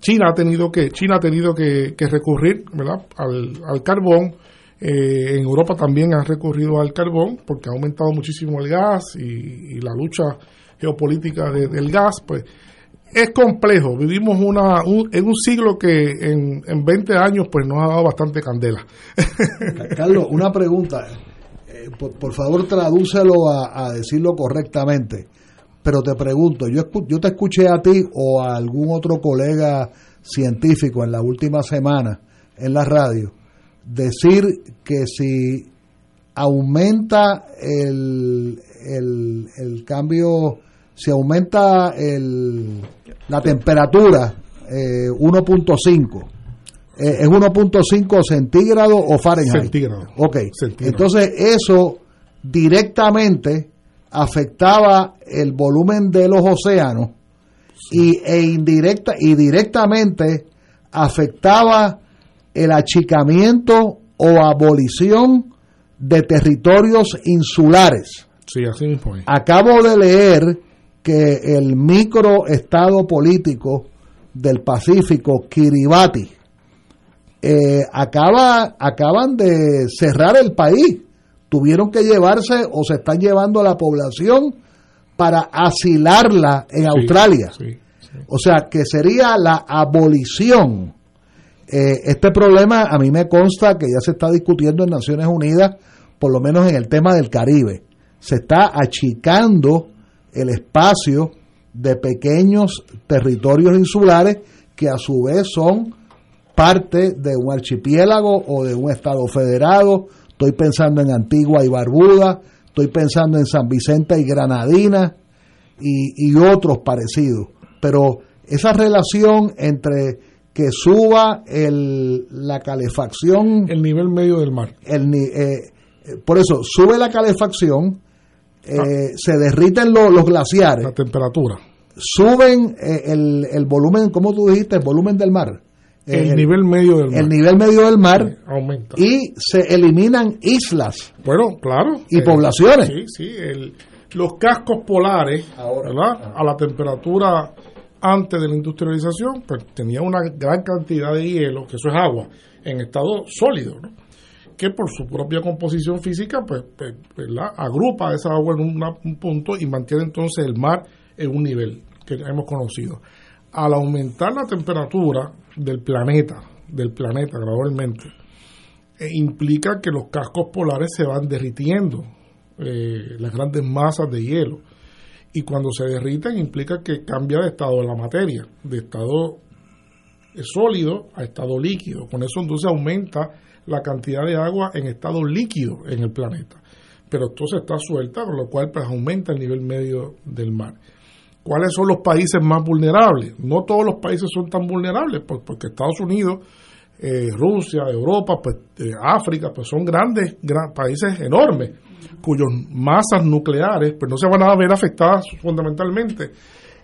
China. ha tenido que China ha tenido que, recurrir, ¿verdad? Al, carbón. Eh, en Europa también ha recurrido al carbón porque ha aumentado muchísimo el gas y, la lucha geopolítica del gas, pues es complejo. Vivimos una, un- en un siglo que en, en 20 años pues nos ha dado bastante candela. Carlos, una pregunta. Eh, por, por favor, tradúcelo a, a decirlo correctamente. Pero te pregunto, yo, yo te escuché a ti o a algún otro colega científico en la última semana en la radio decir que si aumenta el, el, el cambio, si aumenta el, la temperatura eh, 1.5, eh, ¿es 1.5 centígrado o Fahrenheit? Centígrado. Ok, Centígrado. entonces eso directamente afectaba el volumen de los océanos y, e indirecta, y directamente afectaba el achicamiento o abolición de territorios insulares. Sí, así mismo. Acabo de leer que el microestado político del Pacífico, Kiribati, eh, acaba, acaban de cerrar el país. Tuvieron que llevarse o se están llevando a la población para asilarla en Sí, Australia. sí. O sea, que sería la abolición. Eh, este problema a mí me consta que ya se está discutiendo en Naciones Unidas, por lo menos en el tema del Caribe. Se está achicando el espacio de pequeños territorios insulares que a su vez son parte de un archipiélago o de un estado federado. Estoy pensando en Antigua y Barbuda, estoy pensando en San Vicente y Granadina y, y otros parecidos. Pero esa relación entre que suba el, la calefacción, El nivel medio del mar. el, eh, eh, por eso sube la calefacción, eh, se derriten lo- los glaciares, La temperatura. suben eh, el, el volumen, ¿cómo tú dijiste? El volumen del mar. Eh, El nivel medio del mar. el nivel medio del mar aumenta. y se eliminan islas Bueno, claro. y Eh, poblaciones. Sí, sí. el- los cascos polares, ¿verdad? A la temperatura antes de la industrialización, pues tenía una gran cantidad de hielo, que eso es agua, en estado sólido, ¿no? Que por su propia composición física, pues, pues, ¿verdad? agrupa esa agua en un punto y mantiene entonces el mar en un nivel que hemos conocido. Al aumentar la temperatura del planeta, del planeta gradualmente, eh, implica que los cascos polares se van derritiendo, eh, las grandes masas de hielo. Y cuando se derriten implica que cambia de estado la materia, de estado eh, sólido a estado líquido. Con eso entonces aumenta la cantidad de agua en estado líquido en el planeta. Pero entonces está suelta, con lo cual pues aumenta el nivel medio del mar. ¿Cuáles son los países más vulnerables? No todos los países son tan vulnerables, pues, porque Estados Unidos, eh, Rusia, Europa, pues, eh, África, pues son grandes gran- países enormes, cuyas masas nucleares pues, no se van a ver afectadas fundamentalmente.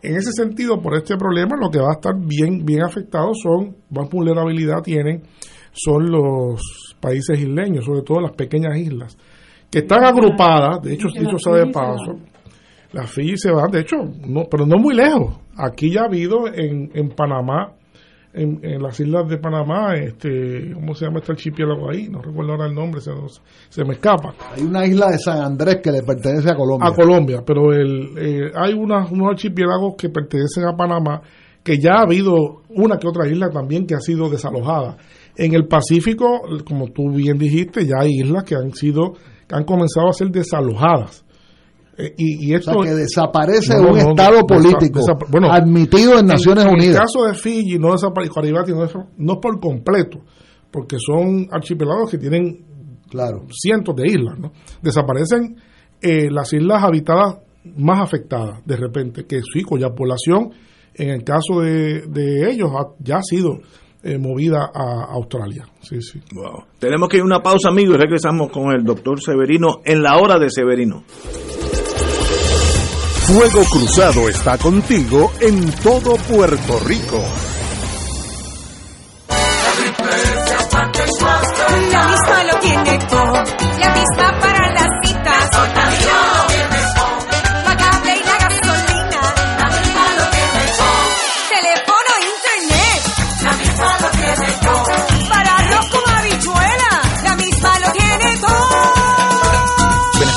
En ese sentido, por este problema, lo que va a estar bien, bien afectado son, más vulnerabilidad tienen, son los países isleños, sobre todo las pequeñas islas, que están agrupadas, de hecho, dicho sea de paso, las Fiji se van, de hecho, no, pero no muy lejos. Aquí ya ha habido en, en Panamá, en, en las islas de Panamá, este, ¿cómo se llama este archipiélago ahí? No recuerdo ahora el nombre, se, se me escapa. Hay una isla de San Andrés que le pertenece a Colombia. A Colombia, pero el, eh, hay unas, unos archipiélagos que pertenecen a Panamá, que ya ha habido una que otra isla también que ha sido desalojada. En el Pacífico, como tú bien dijiste, ya hay islas que han sido, que han comenzado a ser desalojadas. Eh, y, y O esto sea, que desaparece No, no, un no, Estado político bueno, admitido en Naciones en, En Unidas. el caso de Fiji, no Kiribati no, no por completo, porque son archipiélagos que tienen claro. cientos de islas. Desaparecen eh, las islas habitadas más afectadas de repente, que sí, cuya población, en el caso de, de ellos, ha- ya ha sido eh, movida a Australia. Sí, sí. Wow. Tenemos que ir a una pausa, amigos, y regresamos con el doctor Severino en la hora de Severino. Fuego Cruzado está contigo en todo Puerto Rico. La misma lo tiene todo, la misma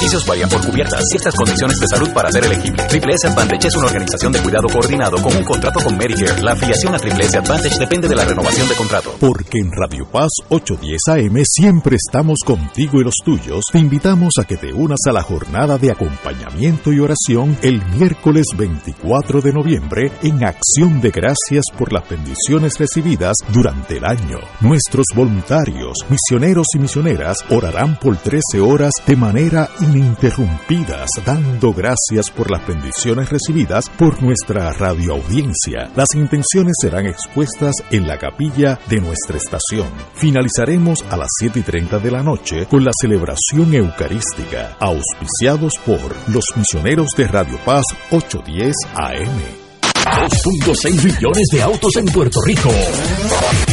beneficios varían por cubiertas. Ciertas condiciones de salud para ser elegible. Triple S Advantage es una organización de cuidado coordinado con un contrato con Medicare. La afiliación a Triple S Advantage depende de la renovación de contrato. Porque en Radio Paz 810 AM siempre estamos contigo y los tuyos, te invitamos a que te unas a la jornada de acompañamiento y oración el miércoles 24 de noviembre en acción de gracias por las bendiciones recibidas durante el año. Nuestros voluntarios, misioneros y misioneras orarán por 13 horas de manera ininterrumpidas, dando gracias por las bendiciones recibidas por nuestra radioaudiencia. Las intenciones serán expuestas en la capilla de nuestra estación. Finalizaremos a las 7 y 30 de la noche con la celebración eucarística, auspiciados por los misioneros de Radio Paz 810 AM. 2.6 millones de autos en Puerto Rico.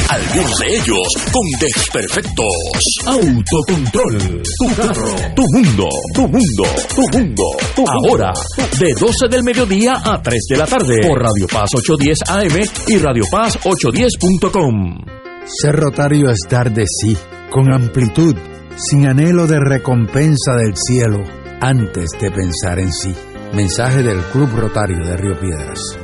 Algunos de ellos con desperfectos. Autocontrol. Tu carro. Tu mundo. Tu mundo. Tu mundo. Ahora, de 12 del mediodía a 3 de la tarde. Por Radio Paz 810 AM y Radio Paz 810.com. Ser rotario es dar de sí, con amplitud, sin anhelo de recompensa del cielo, antes de pensar en sí. Mensaje del Club Rotario de Río Piedras.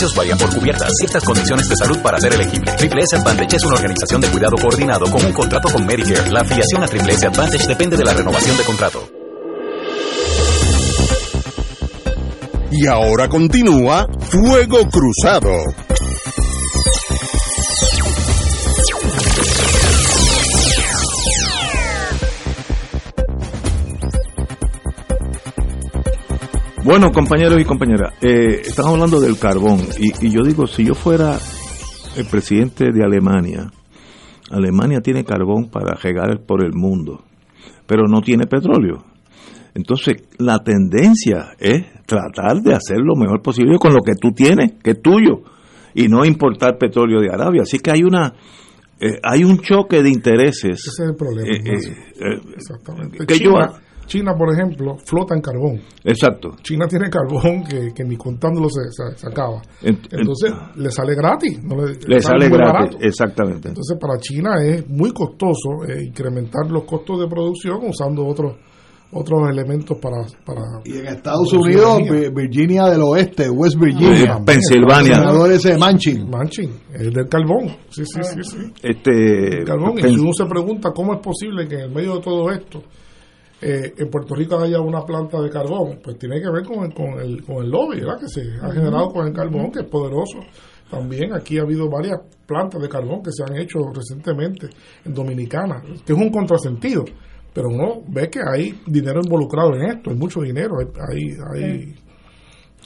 Beneficios varían por cubiertas. Ciertas condiciones de salud para ser elegible. Triple S Advantage es una organización de cuidado coordinado con un contrato con Medicare. La afiliación a Triple S Advantage depende de la renovación de contrato. Y ahora continúa Fuego Cruzado. Bueno, compañeros y compañeras, eh, estamos hablando del carbón y, y yo digo, si yo fuera el presidente de Alemania, Alemania tiene carbón para regar por el mundo, pero no tiene petróleo. Entonces, la tendencia es tratar de hacer lo mejor posible con lo que tú tienes, que es tuyo, y no importar petróleo de Arabia. Así que hay una eh, hay un choque de intereses. Ese es el problema. Eh, eh, Exactamente. que yo- China, por ejemplo, flota en carbón. Exacto. China tiene carbón que, que ni contándolo se, se- se acaba. Ent- Entonces, le sale gratis. No le, Le sale gratis, barato. exactamente. Entonces, para China es muy costoso eh, incrementar los costos de producción usando otros otros elementos para... para Y en Estados Unidos, Vi- Virginia del Oeste, West Virginia, Sí, Pensilvania. El ese Manchin. Manchin, es del carbón. Sí, sí, sí. sí. Este, El carbón. Y uno se pregunta cómo es posible que en el medio de todo esto eh, en Puerto Rico haya una planta de carbón, pues tiene que ver con el, con el, con el lobby ¿verdad? que se ha generado con el carbón, que es poderoso. También aquí ha habido varias plantas de carbón que se han hecho recientemente en Dominicana, que es un contrasentido. Pero uno ve que hay dinero involucrado en esto, hay mucho dinero, hay, hay, hay,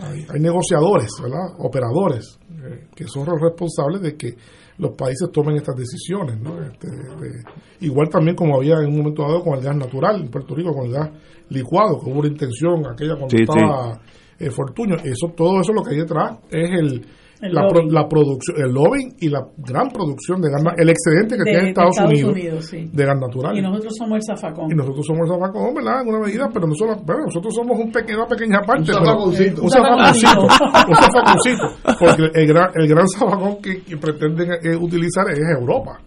hay- hay negociadores, ¿verdad? operadores, eh, que son los responsables de que los países tomen estas decisiones. ¿no? Este, de- igual también como había en un momento dado con el gas natural en Puerto Rico, con el gas licuado, que hubo una intención aquella cuando Sí, estaba eh, Fortuño. Eso, todo eso lo que hay detrás es El la, pro- la producción, el lobbying y la gran producción de gas, na- el excedente que De- tiene Estados, Estados Unidos, Unidos, sí. de gas natural. Y nosotros somos el zafacón. Y nosotros somos el zafacón, ¿verdad? En una medida, pero, no solo, pero nosotros somos un pequeño, una pequeña parte. Un zafaconcito. Un zafaconcito. un zafaconcito. Porque el gran, el gran zafacón que, que pretenden eh, utilizar es Europa.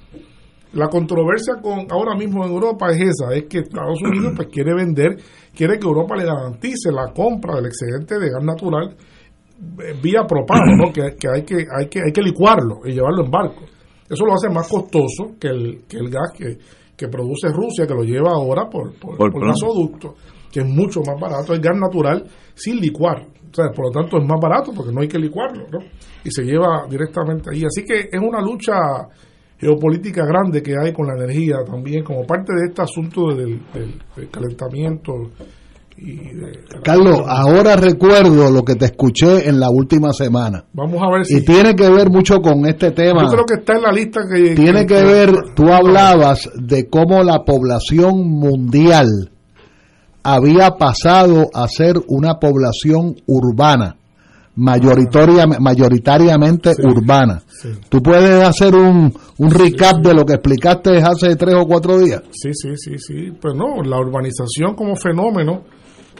La controversia con ahora mismo en Europa es esa, es que Estados Unidos pues quiere vender, quiere que Europa le garantice la compra del excedente de gas natural vía propano, ¿no? que, que hay que hay que hay que licuarlo y llevarlo en barco. Eso lo hace más costoso que el, que el gas que, que produce Rusia, que lo lleva ahora por, por, Por por plano. gasoducto, que es mucho más barato, es gas natural sin licuar. O sea, por lo tanto es más barato porque no hay que licuarlo, ¿no? Y se lleva directamente ahí. Así que es una lucha geopolítica grande que hay con la energía también, como parte de este asunto del, del- del calentamiento Carlos, ahora recuerdo lo que te escuché en la última semana. Vamos a ver si... Y tiene que ver mucho con este tema. Yo creo que está en la lista que... Tiene que, ver, tú hablabas de cómo la población mundial había pasado a ser una población urbana, mayoritaria, mayoritariamente urbana. ¿Tú puedes hacer un, un recap de lo que explicaste hace tres o cuatro días? Sí, sí, sí, sí. Pues no, la urbanización como fenómeno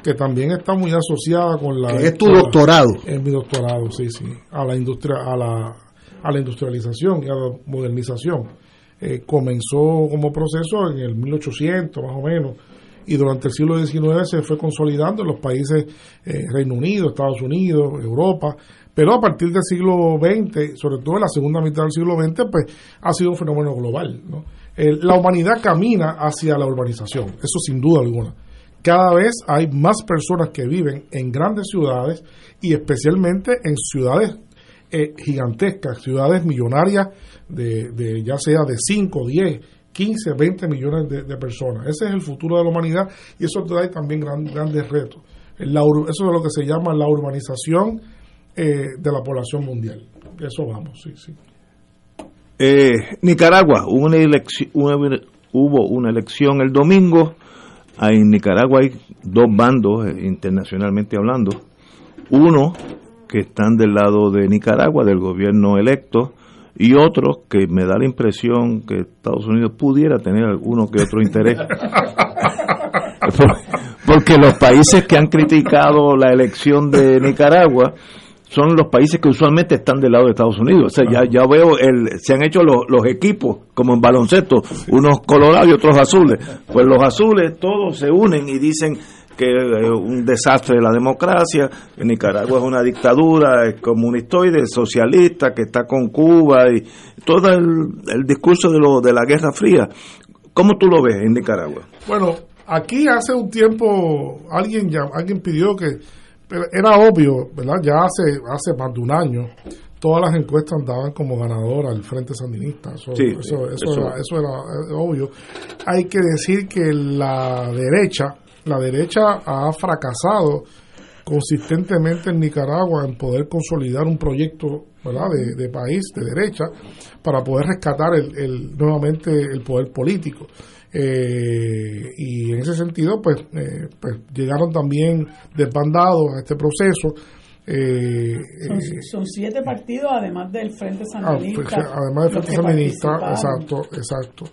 que también está muy asociada con la... es tu doctorado. Es mi doctorado, sí, sí. A la, industria, a la, a la industrialización y a la modernización. Eh, comenzó como proceso en el 1800 más o menos y durante el siglo XIX se fue consolidando en los países eh, Reino Unido, Estados Unidos, Europa, pero a partir del siglo XX, sobre todo en la segunda mitad del siglo XX, pues ha sido un fenómeno global. ¿no? la humanidad camina hacia la urbanización, eso sin duda alguna. Cada vez hay más personas que viven en grandes ciudades y especialmente en ciudades eh, gigantescas, ciudades millonarias de, de, ya sea de 5, 10, 15, 20 millones de, personas. Ese es el futuro de la humanidad y eso trae también grandes retos. eso es lo que se llama la urbanización eh, de la población mundial. Eso vamos, sí, sí. Eh, Nicaragua, una, elección, hubo una elección el domingo. En Nicaragua hay dos bandos, eh, internacionalmente hablando. Uno que están del lado de Nicaragua, del gobierno electo, y otros que me da la impresión que Estados Unidos pudiera tener alguno que otro interés. [laughs] Porque los países que han criticado la elección de Nicaragua son los países que usualmente están del lado de Estados Unidos. O sea, ya, ya veo, el, se han hecho los, los equipos, como en baloncesto, unos colorados y otros azules. Pues los azules todos se unen y dicen, que es un desastre de la democracia, que Nicaragua es una dictadura, comunistoide, socialista, que está con Cuba y todo el, discurso de, lo, de la Guerra Fría. ¿Cómo tú lo ves en Nicaragua? Bueno, aquí hace un tiempo alguien ya, alguien pidió que era obvio, ¿verdad? Ya hace hace más de un año todas las encuestas daban como ganadora al Frente Sandinista. Eso, eso, Era, eso era eh, obvio. Hay que decir que la derecha la derecha ha fracasado consistentemente en Nicaragua en poder consolidar un proyecto ¿verdad? De, país de derecha para poder rescatar el, nuevamente el poder político. Eh, y en ese sentido, pues, eh, pues llegaron también desbandados a este proceso eh, son, siete partidos además del Frente ah, pues, Sandinista. además del Frente Sandinista, exacto, exacto.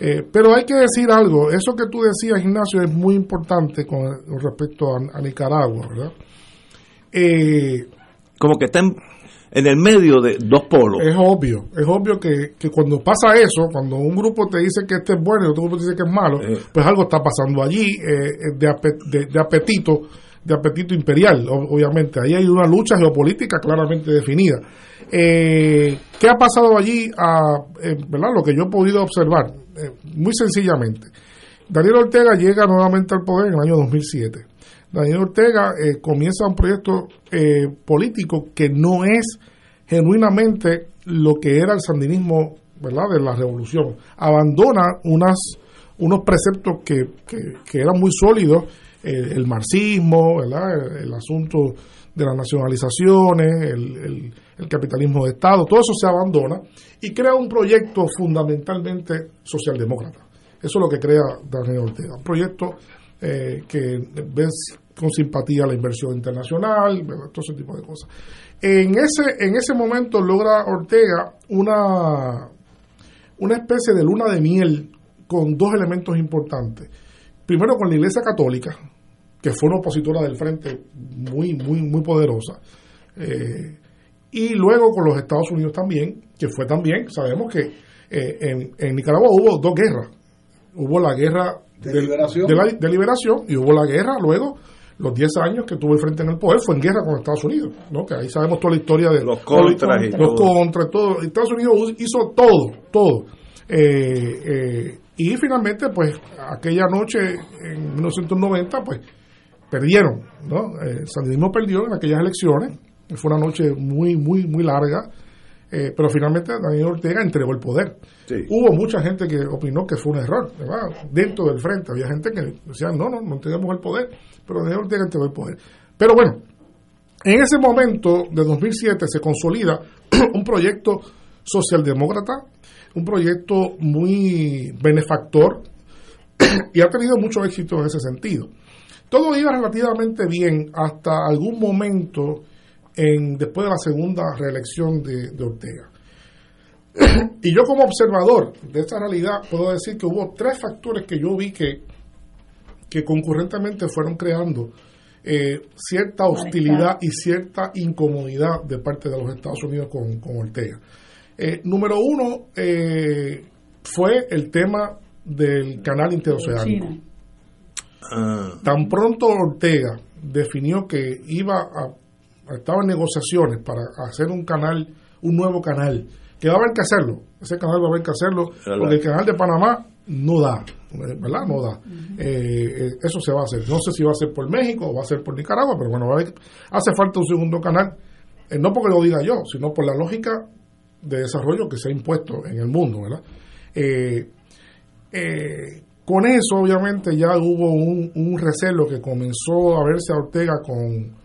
Eh, pero hay que decir algo, eso que tú decías, Ignacio, es muy importante con, respecto a, Nicaragua, ¿verdad? Eh, Como que está en, el medio de dos polos. Es obvio, es obvio que, cuando pasa eso, cuando un grupo te dice que este es bueno y otro grupo te dice que es malo, pues algo está pasando allí de, de apetito de apetito imperial, obviamente. Ahí hay una lucha geopolítica claramente definida. Eh, ¿Qué ha pasado allí? A, eh, ¿verdad? Lo que yo he podido observar, eh, muy sencillamente. Daniel Ortega llega nuevamente al poder en el año 2007. Daniel Ortega comienza un proyecto político que no es genuinamente lo que era el sandinismo ¿verdad? de la revolución. Abandona unas, unos preceptos que, que, que eran muy sólidos el, marxismo, El, asunto de las nacionalizaciones, el, capitalismo de Estado, todo eso se abandona y crea un proyecto fundamentalmente socialdemócrata. Eso es lo que crea Daniel Ortega, un proyecto eh, que ve con simpatía la inversión internacional, todo ese tipo de cosas. En ese, en ese momento logra Ortega una, una especie de luna de miel con dos elementos importantes. Primero con la Iglesia Católica, que fue una opositora del frente muy, muy, muy poderosa. Eh, y luego con los Estados Unidos también, que fue también, sabemos que eh, en, Nicaragua hubo dos guerras. Hubo la guerra de, liberación. la, de liberación y hubo la guerra luego los 10 años que tuvo el frente en el poder fue en guerra con Estados Unidos, ¿no? Que ahí sabemos toda la historia de los contras los contras, todo. Estados Unidos hizo todo, todo. Eh, y finalmente, pues, aquella noche en 1990, pues, perdieron, ¿no? Eh, sandinismo perdió en aquellas elecciones, fue una noche muy, muy, muy larga, Eh, pero finalmente Daniel Ortega entregó el poder. Hubo mucha gente que opinó que fue un error, ¿verdad? Dentro del frente había gente que decía, no, no, no entregamos el poder, pero Daniel Ortega entregó el poder. Pero bueno, en ese momento de 2007 se consolida [clears throat] un proyecto socialdemócrata, un proyecto muy benefactor [clears throat] y ha tenido mucho éxito en ese sentido. Todo iba relativamente bien hasta algún momento en, después de la segunda reelección de, Ortega. [clears throat] y yo como observador de esta realidad puedo decir que hubo tres factores que yo vi que, que concurrentemente fueron creando eh, cierta hostilidad y cierta incomodidad de parte de los Estados Unidos con, Ortega. Eh, número uno eh, fue el tema del canal interoceánico. Ah. Tan pronto Ortega definió que iba a, estaba en negociaciones para hacer un canal, un nuevo canal, que va a haber que hacerlo. Ese canal va a haber que hacerlo, porque el canal de Panamá no da, ¿verdad? No da. Eh, eh, eso se va a hacer. No sé si va a ser por México o va a ser por Nicaragua, pero bueno, hace falta un segundo canal, eh, no porque lo diga yo, sino por la lógica de desarrollo que se ha impuesto en el mundo, ¿verdad? con eso, obviamente, ya hubo un, recelo que comenzó a verse a Ortega con,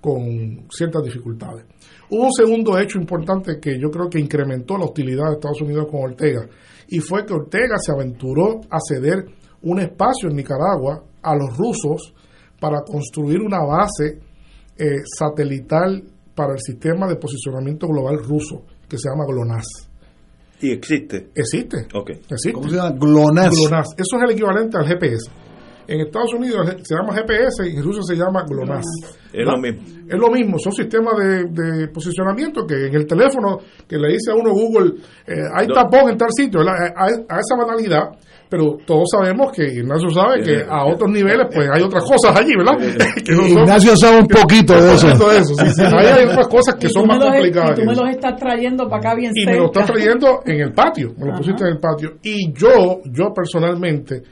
con ciertas dificultades. Hubo un segundo hecho importante que yo creo que incrementó la hostilidad de Estados Unidos con Ortega, y fue que Ortega se aventuró a ceder un espacio en Nicaragua a los rusos para construir una base eh, satelital para el sistema de posicionamiento global ruso, que se llama GLONASS. ¿Y existe? Existe. Okay. existe. ¿Cómo se llama? GLONASS. GLONASS. Eso es el equivalente al GPS. En Estados Unidos se llama GPS y en Rusia se llama GLONASS. Es lo mismo. Es lo mismo, son sistemas de, posicionamiento que en el teléfono que le dice a uno Google, eh, hay tapón en tal sitio, a, esa banalidad, pero todos sabemos que Ignacio sabe que a otros niveles pues hay otras cosas allí, ¿verdad? [laughs] Ignacio sabe un poquito de eso. hay otras cosas que son más complicadas. Y tú me los estás trayendo para acá bien Y me lo estás trayendo en el patio, me lo pusiste en el patio. Y yo, yo personalmente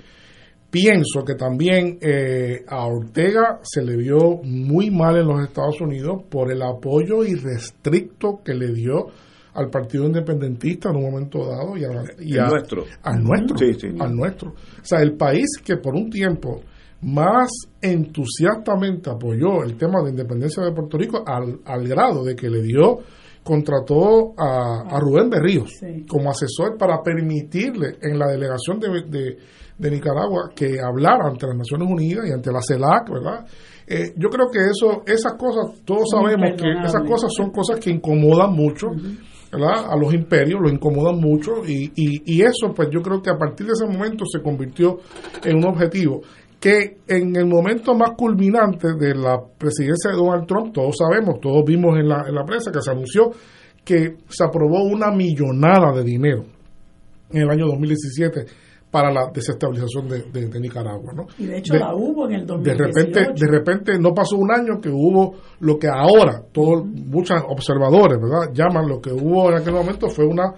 Pienso que también eh, a Ortega se le vio muy mal en los Estados Unidos por el apoyo irrestricto que le dio al Partido Independentista en un momento dado y, a, nuestro. al nuestro, al nuestro. O sea, el país que por un tiempo más entusiastamente apoyó el tema de independencia de Puerto Rico al, al grado de que le dio contrató a, Rubén Berríos como asesor para permitirle en la delegación de de Nicaragua que hablar ante las Naciones Unidas y ante la CELAC, ¿verdad? Eh, yo creo que eso, esas cosas, todos sabemos que esas cosas son cosas que incomodan mucho, ¿verdad? A los imperios, lo incomodan mucho y, y, y eso, pues yo creo que a partir de ese momento se convirtió en un objetivo que en el momento más culminante de la presidencia de Donald Trump, todos sabemos, todos vimos en la, en la prensa que se anunció que se aprobó una millonada de dinero en el año 2017 para la desestabilización de, Nicaragua. ¿no? Y de hecho la hubo en el 2018. De repente, de repente no pasó un año que hubo lo que ahora todos muchos observadores ¿verdad? llaman lo que hubo en aquel momento fue una,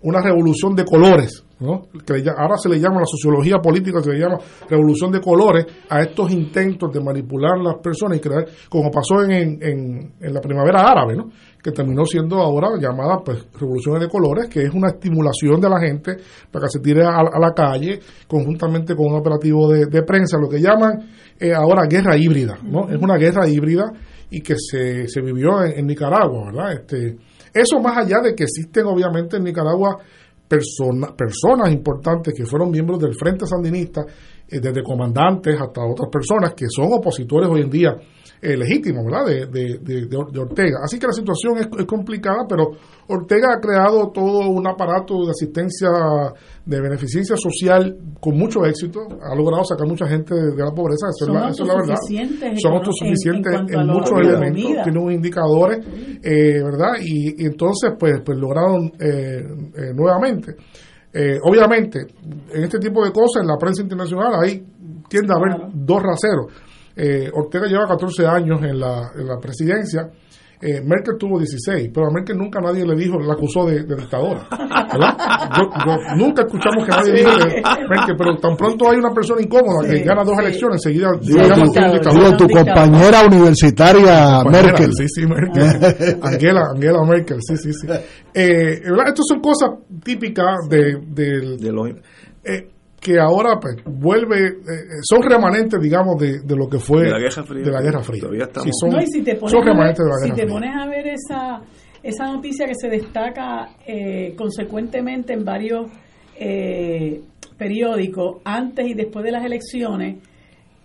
una revolución de colores. ¿no? Que ahora se le llama la sociología política, se le llama revolución de colores a estos intentos de manipular las personas y crear, como pasó en, en, en la primavera árabe, ¿no? Que terminó siendo ahora llamada pues revoluciones de colores, que es una estimulación de la gente para que se tire a, la calle conjuntamente con un operativo de, prensa, lo que llaman eh, ahora guerra híbrida, ¿no? Es una guerra híbrida y que se, se vivió en, Nicaragua, ¿verdad? Este, eso más allá de que existen obviamente en Nicaragua personas importantes que fueron miembros del Frente Sandinista, eh, desde comandantes hasta otras personas que son opositores hoy en día eh, legítimo, ¿verdad? De, de, Ortega. Así que la situación es, complicada, pero Ortega ha creado todo un aparato de asistencia, de beneficencia social con mucho éxito. Ha logrado sacar mucha gente de, la pobreza, eso, es la, verdad. Son autosuficientes en, en, muchos elementos, tienen unos indicadores, eh, ¿verdad? Y, entonces, pues, pues lograron eh, nuevamente. obviamente, en este tipo de cosas, en la prensa internacional, hay tiende a haber dos raseros eh, Ortega lleva 14 años en la, en la presidencia eh, Merkel tuvo 16, pero a Merkel nunca nadie le dijo, la acusó de, de dictadora. ¿verdad? Yo- yo- nunca escuchamos que nadie dijo de Merkel, pero tan pronto hay una persona incómoda que Sí, gana dos sí. elecciones, enseguida Digo, se llama tu, que es un dictador. digo, tu compañera universitaria Compañera, Merkel. Sí, sí, Merkel. [laughs] Angela, Angela Merkel, sí, sí, sí. Eh. Estas son cosas típicas de, del- eh, que ahora pues, vuelve, eh, son remanentes, digamos, de, de lo que fue De la Guerra Fría. de la Guerra Fría. Todavía estamos- Sí, son, No, y si te pones, son a ver, remanentes de la si Guerra te Fría. pones a ver esa, esa noticia que se destaca eh, consecuentemente en varios eh, periódicos antes y después de las elecciones,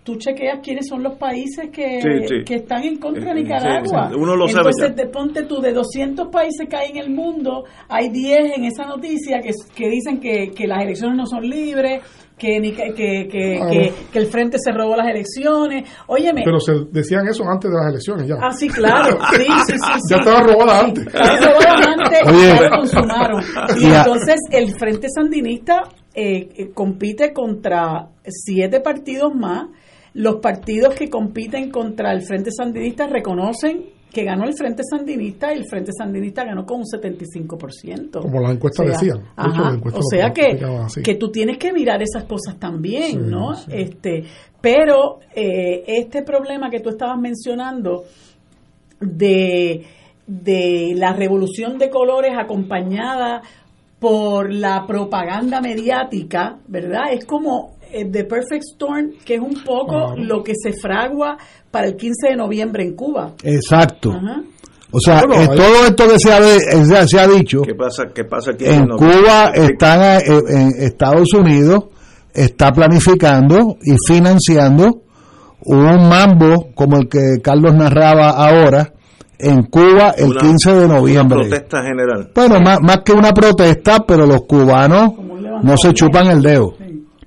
tú chequeas quiénes son los países que, Sí, sí. que están en contra de Nicaragua. sí, sí. Uno lo sabe Entonces, te ponte tú, de 200 países que hay en el mundo, hay 10 en esa noticia que, que dicen que, que las elecciones no son libres, que, ni- que, que, Ah, el frente se robó las elecciones. Óyeme, Pero se decían eso antes de las elecciones ya. Ah, sí, claro. [laughs] Sí, sí, sí. sí. Ya estaba robada antes. Estaba robada antes y ya lo consumaron. Y Ya. entonces el Frente Sandinista eh, eh, compite contra siete partidos más. Los partidos que compiten contra el Frente Sandinista reconocen que ganó el Frente Sandinista y el Frente Sandinista ganó con un 75%. Como las encuestas O sea, decían. Ajá, las encuestas o sea que, que tú tienes que mirar esas cosas también, Sí, ¿no? sí. Este, pero eh, este problema que tú estabas mencionando de, de la revolución de colores acompañada por la propaganda mediática, ¿verdad? Es como eh, The Perfect Storm, que es un poco lo que se fragua para el 15 de noviembre en Cuba. Exacto. O sea, Bueno, eh, todo esto que se ha, de- eh, se ha- se ha dicho, ¿Qué pasa, qué pasa aquí en Cuba están eh, en Estados Unidos está planificando y financiando un mambo como el que Carlos narraba ahora en Cuba el Una- 15 de Una noviembre. protesta general. Bueno, más, más que una protesta, pero los cubanos no se chupan el dedo.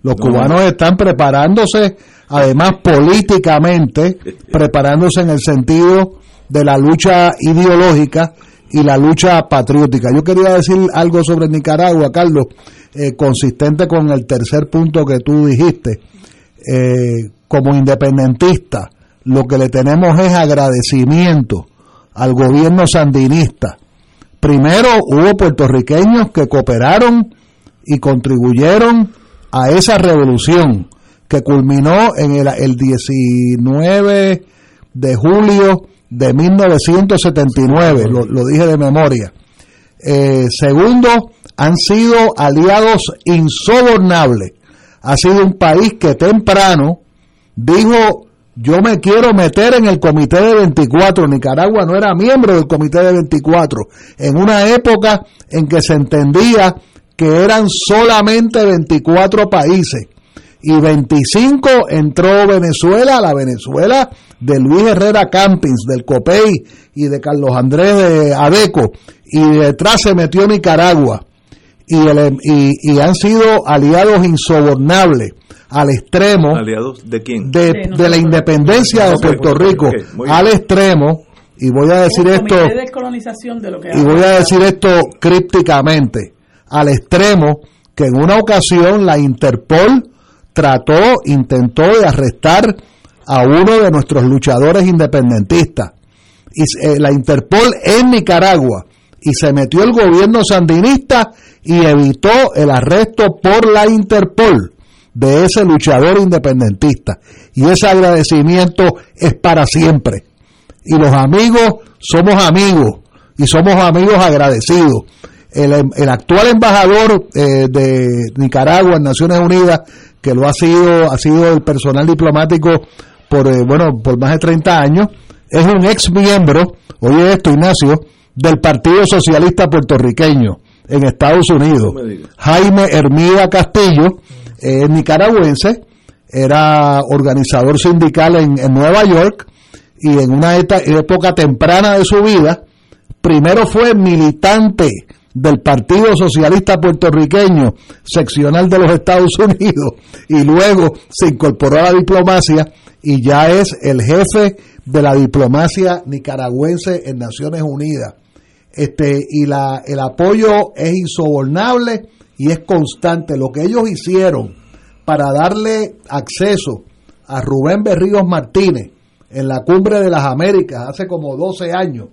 Los cubanos están preparándose, además políticamente, preparándose en el sentido de la lucha ideológica y la lucha patriótica. Yo quería decir algo sobre Nicaragua, Carlos, eh, consistente con el tercer punto que tú dijiste. Eh, como independentista, lo que le tenemos es agradecimiento al gobierno sandinista. Primero hubo puertorriqueños que cooperaron y contribuyeron a esa revolución que culminó en el, el 19 de julio de 1979, lo, lo dije de memoria. Eh, segundo, han sido aliados insobornables. Ha sido un país que temprano dijo, yo me quiero meter en el comité de 24. Nicaragua no era miembro del comité de 24. En una época en que se entendía que eran solamente 24 países. Y 25 entró Venezuela, la Venezuela de Luis Herrera Campins, del COPEI y de Carlos Andrés de Adeco. Y detrás se metió Nicaragua y, el- y, y han sido aliados insobornables al extremo ¿Aliados de quién? de, de la independencia de Puerto Rico al extremo y voy a decir esto comité de descolonización de lo que y voy a decir esto crípticamente al extremo que en una ocasión la Interpol trató intentó de arrestar a uno de nuestros luchadores independentistas y eh, la Interpol en Nicaragua y se metió el gobierno sandinista y evitó el arresto por la Interpol de ese luchador independentista. Y ese agradecimiento es para siempre. Y los amigos somos amigos y somos amigos agradecidos. El, el actual embajador eh, de Nicaragua en Naciones Unidas, que lo ha sido, ha sido el personal diplomático por, eh, bueno, por más de 30 años, es un ex miembro, oye esto Ignacio, del Partido Socialista Puertorriqueño en Estados Unidos. No. Jaime Hermida Castillo, eh, nicaragüense, era organizador sindical en, en Nueva York y en una época temprana de su vida, primero fue militante del Partido Socialista Puertorriqueño, seccional de los Estados [laughs] Unidos, y luego se incorporó a la diplomacia y ya es el jefe de la diplomacia nicaragüense en Naciones Unidas este y la, el apoyo es insobornable y es constante. Lo que ellos hicieron para darle acceso a Rubén Berríos Martínez en la cumbre de las Américas hace como 12 años,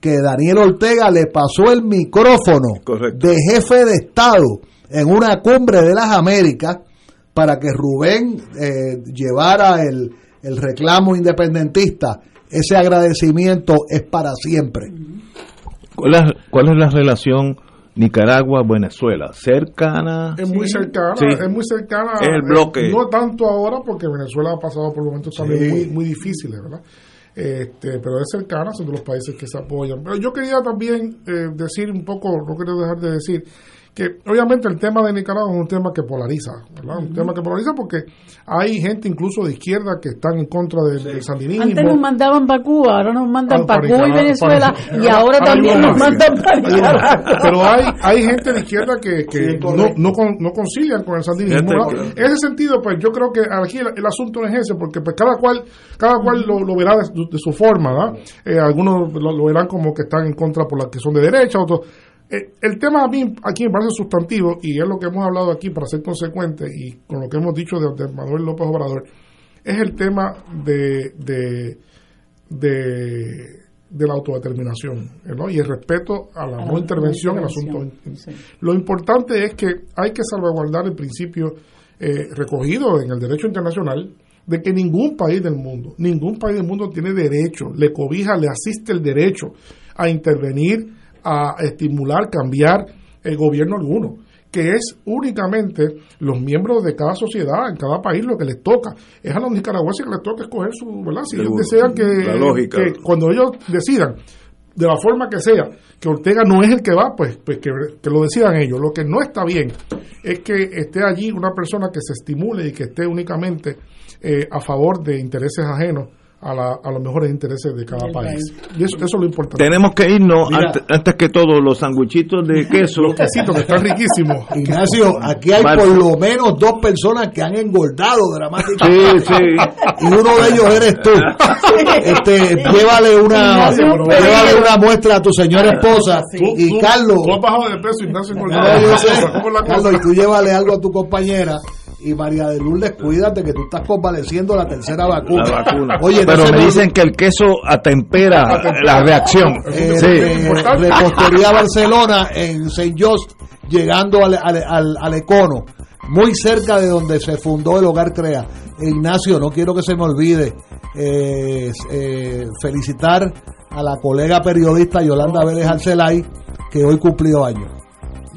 que Daniel Ortega le pasó el micrófono de jefe de Estado en una cumbre de las Américas para que Rubén eh, llevara el, el reclamo independentista. Ese agradecimiento es para siempre. ¿Cuál es, cuál es la relación Nicaragua-Venezuela? ¿Cercana? Es muy cercana, Sí. es muy cercana. Es el bloque. eh, no tanto ahora porque Venezuela ha pasado por momentos también Sí. muy, muy difíciles, ¿verdad? Este, pero es cercana, son de los países que se apoyan. Pero yo quería también eh, decir un poco, no quiero dejar de decir, que obviamente el tema de Nicaragua es un tema que polariza, ¿verdad? Un tema que polariza porque hay gente incluso de izquierda que están en contra del, del sandinismo. Antes nos mandaban para Cuba, ahora nos mandan para Cuba y Venezuela para- y ahora Hay también nos mandan para. Nicaragua. Pero hay, hay gente de izquierda que, que Sí, no, no, con- no concilian con el sandinismo. Que- En ese sentido, pues yo creo que aquí el, el asunto no es ese, porque pues cada cual cada cual lo, lo verá de, su- de su forma. ¿verdad? Eh, algunos lo, lo verán como que están en contra por las que son de derecha, otros... Eh, el tema a mí aquí me parece sustantivo y es lo que hemos hablado aquí para ser consecuente y con lo que hemos dicho de, de Manuel López Obrador, es el tema de, de, de, de la autodeterminación ¿no? y el respeto a la no intervención en asuntos. Lo importante es que hay que salvaguardar el principio eh, recogido en el derecho internacional de que ningún país del mundo, ningún país del mundo tiene derecho, le cobija, le asiste el derecho a intervenir, a estimular, cambiar el gobierno alguno que es únicamente los miembros de cada sociedad, en cada país, lo que les toca. Es a los nicaragüenses que les toca escoger su, ¿verdad? Si ellos desean que, La lógica. que cuando ellos decidan, de la forma que sea, que Ortega no es el que va, pues, pues que, que lo decidan ellos. Lo que no está bien es que esté allí una persona que se estimule y que esté únicamente eh, a favor de intereses ajenos a, la- a los mejores intereses de cada país. Y eso, eso es lo importante. Tenemos que irnos Mira. antes, antes que todo los sanguichitos de [laughs] queso. Los quesitos que están riquísimos. Ignacio, aquí hay por lo menos dos personas que han engordado dramáticamente. Sí, sí. Y uno de ellos eres tú. Este, llévale una, llévale una muestra a tu señora esposa. Y, Tú- Carlos, Tú has bajado de peso, Ignacio. No, engordado. yo sé. Carlos, y tú llévale algo a tu compañera. Y María de Lourdes, cuídate que tú estás convaleciendo la tercera vacuna. La vacuna. Oye, Pero me dicen que el queso atempera [laughs] la reacción. eh, Sí. eh, repostería Barcelona en St. Just, llegando al, al, al- al Econo, muy cerca de donde se fundó el Hogar Crea. Ignacio, no quiero que se me olvide eh, eh, felicitar a la colega periodista Yolanda Vélez Arcelay, que hoy cumplió años.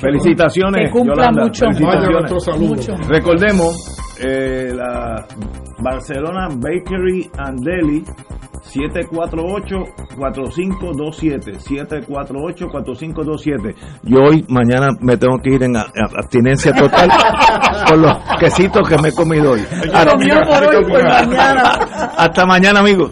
Felicitaciones. Que cumpla Yolanda. mucho. Felicitaciones. Mucho. Recordemos, eh, la Barcelona Bakery and Deli 748-4527. 748-4527. Yo hoy, mañana me tengo que ir en abstinencia total [laughs] con los quesitos que me he comido hoy. Hasta, comió por hoy, por mañana. hasta mañana, amigos.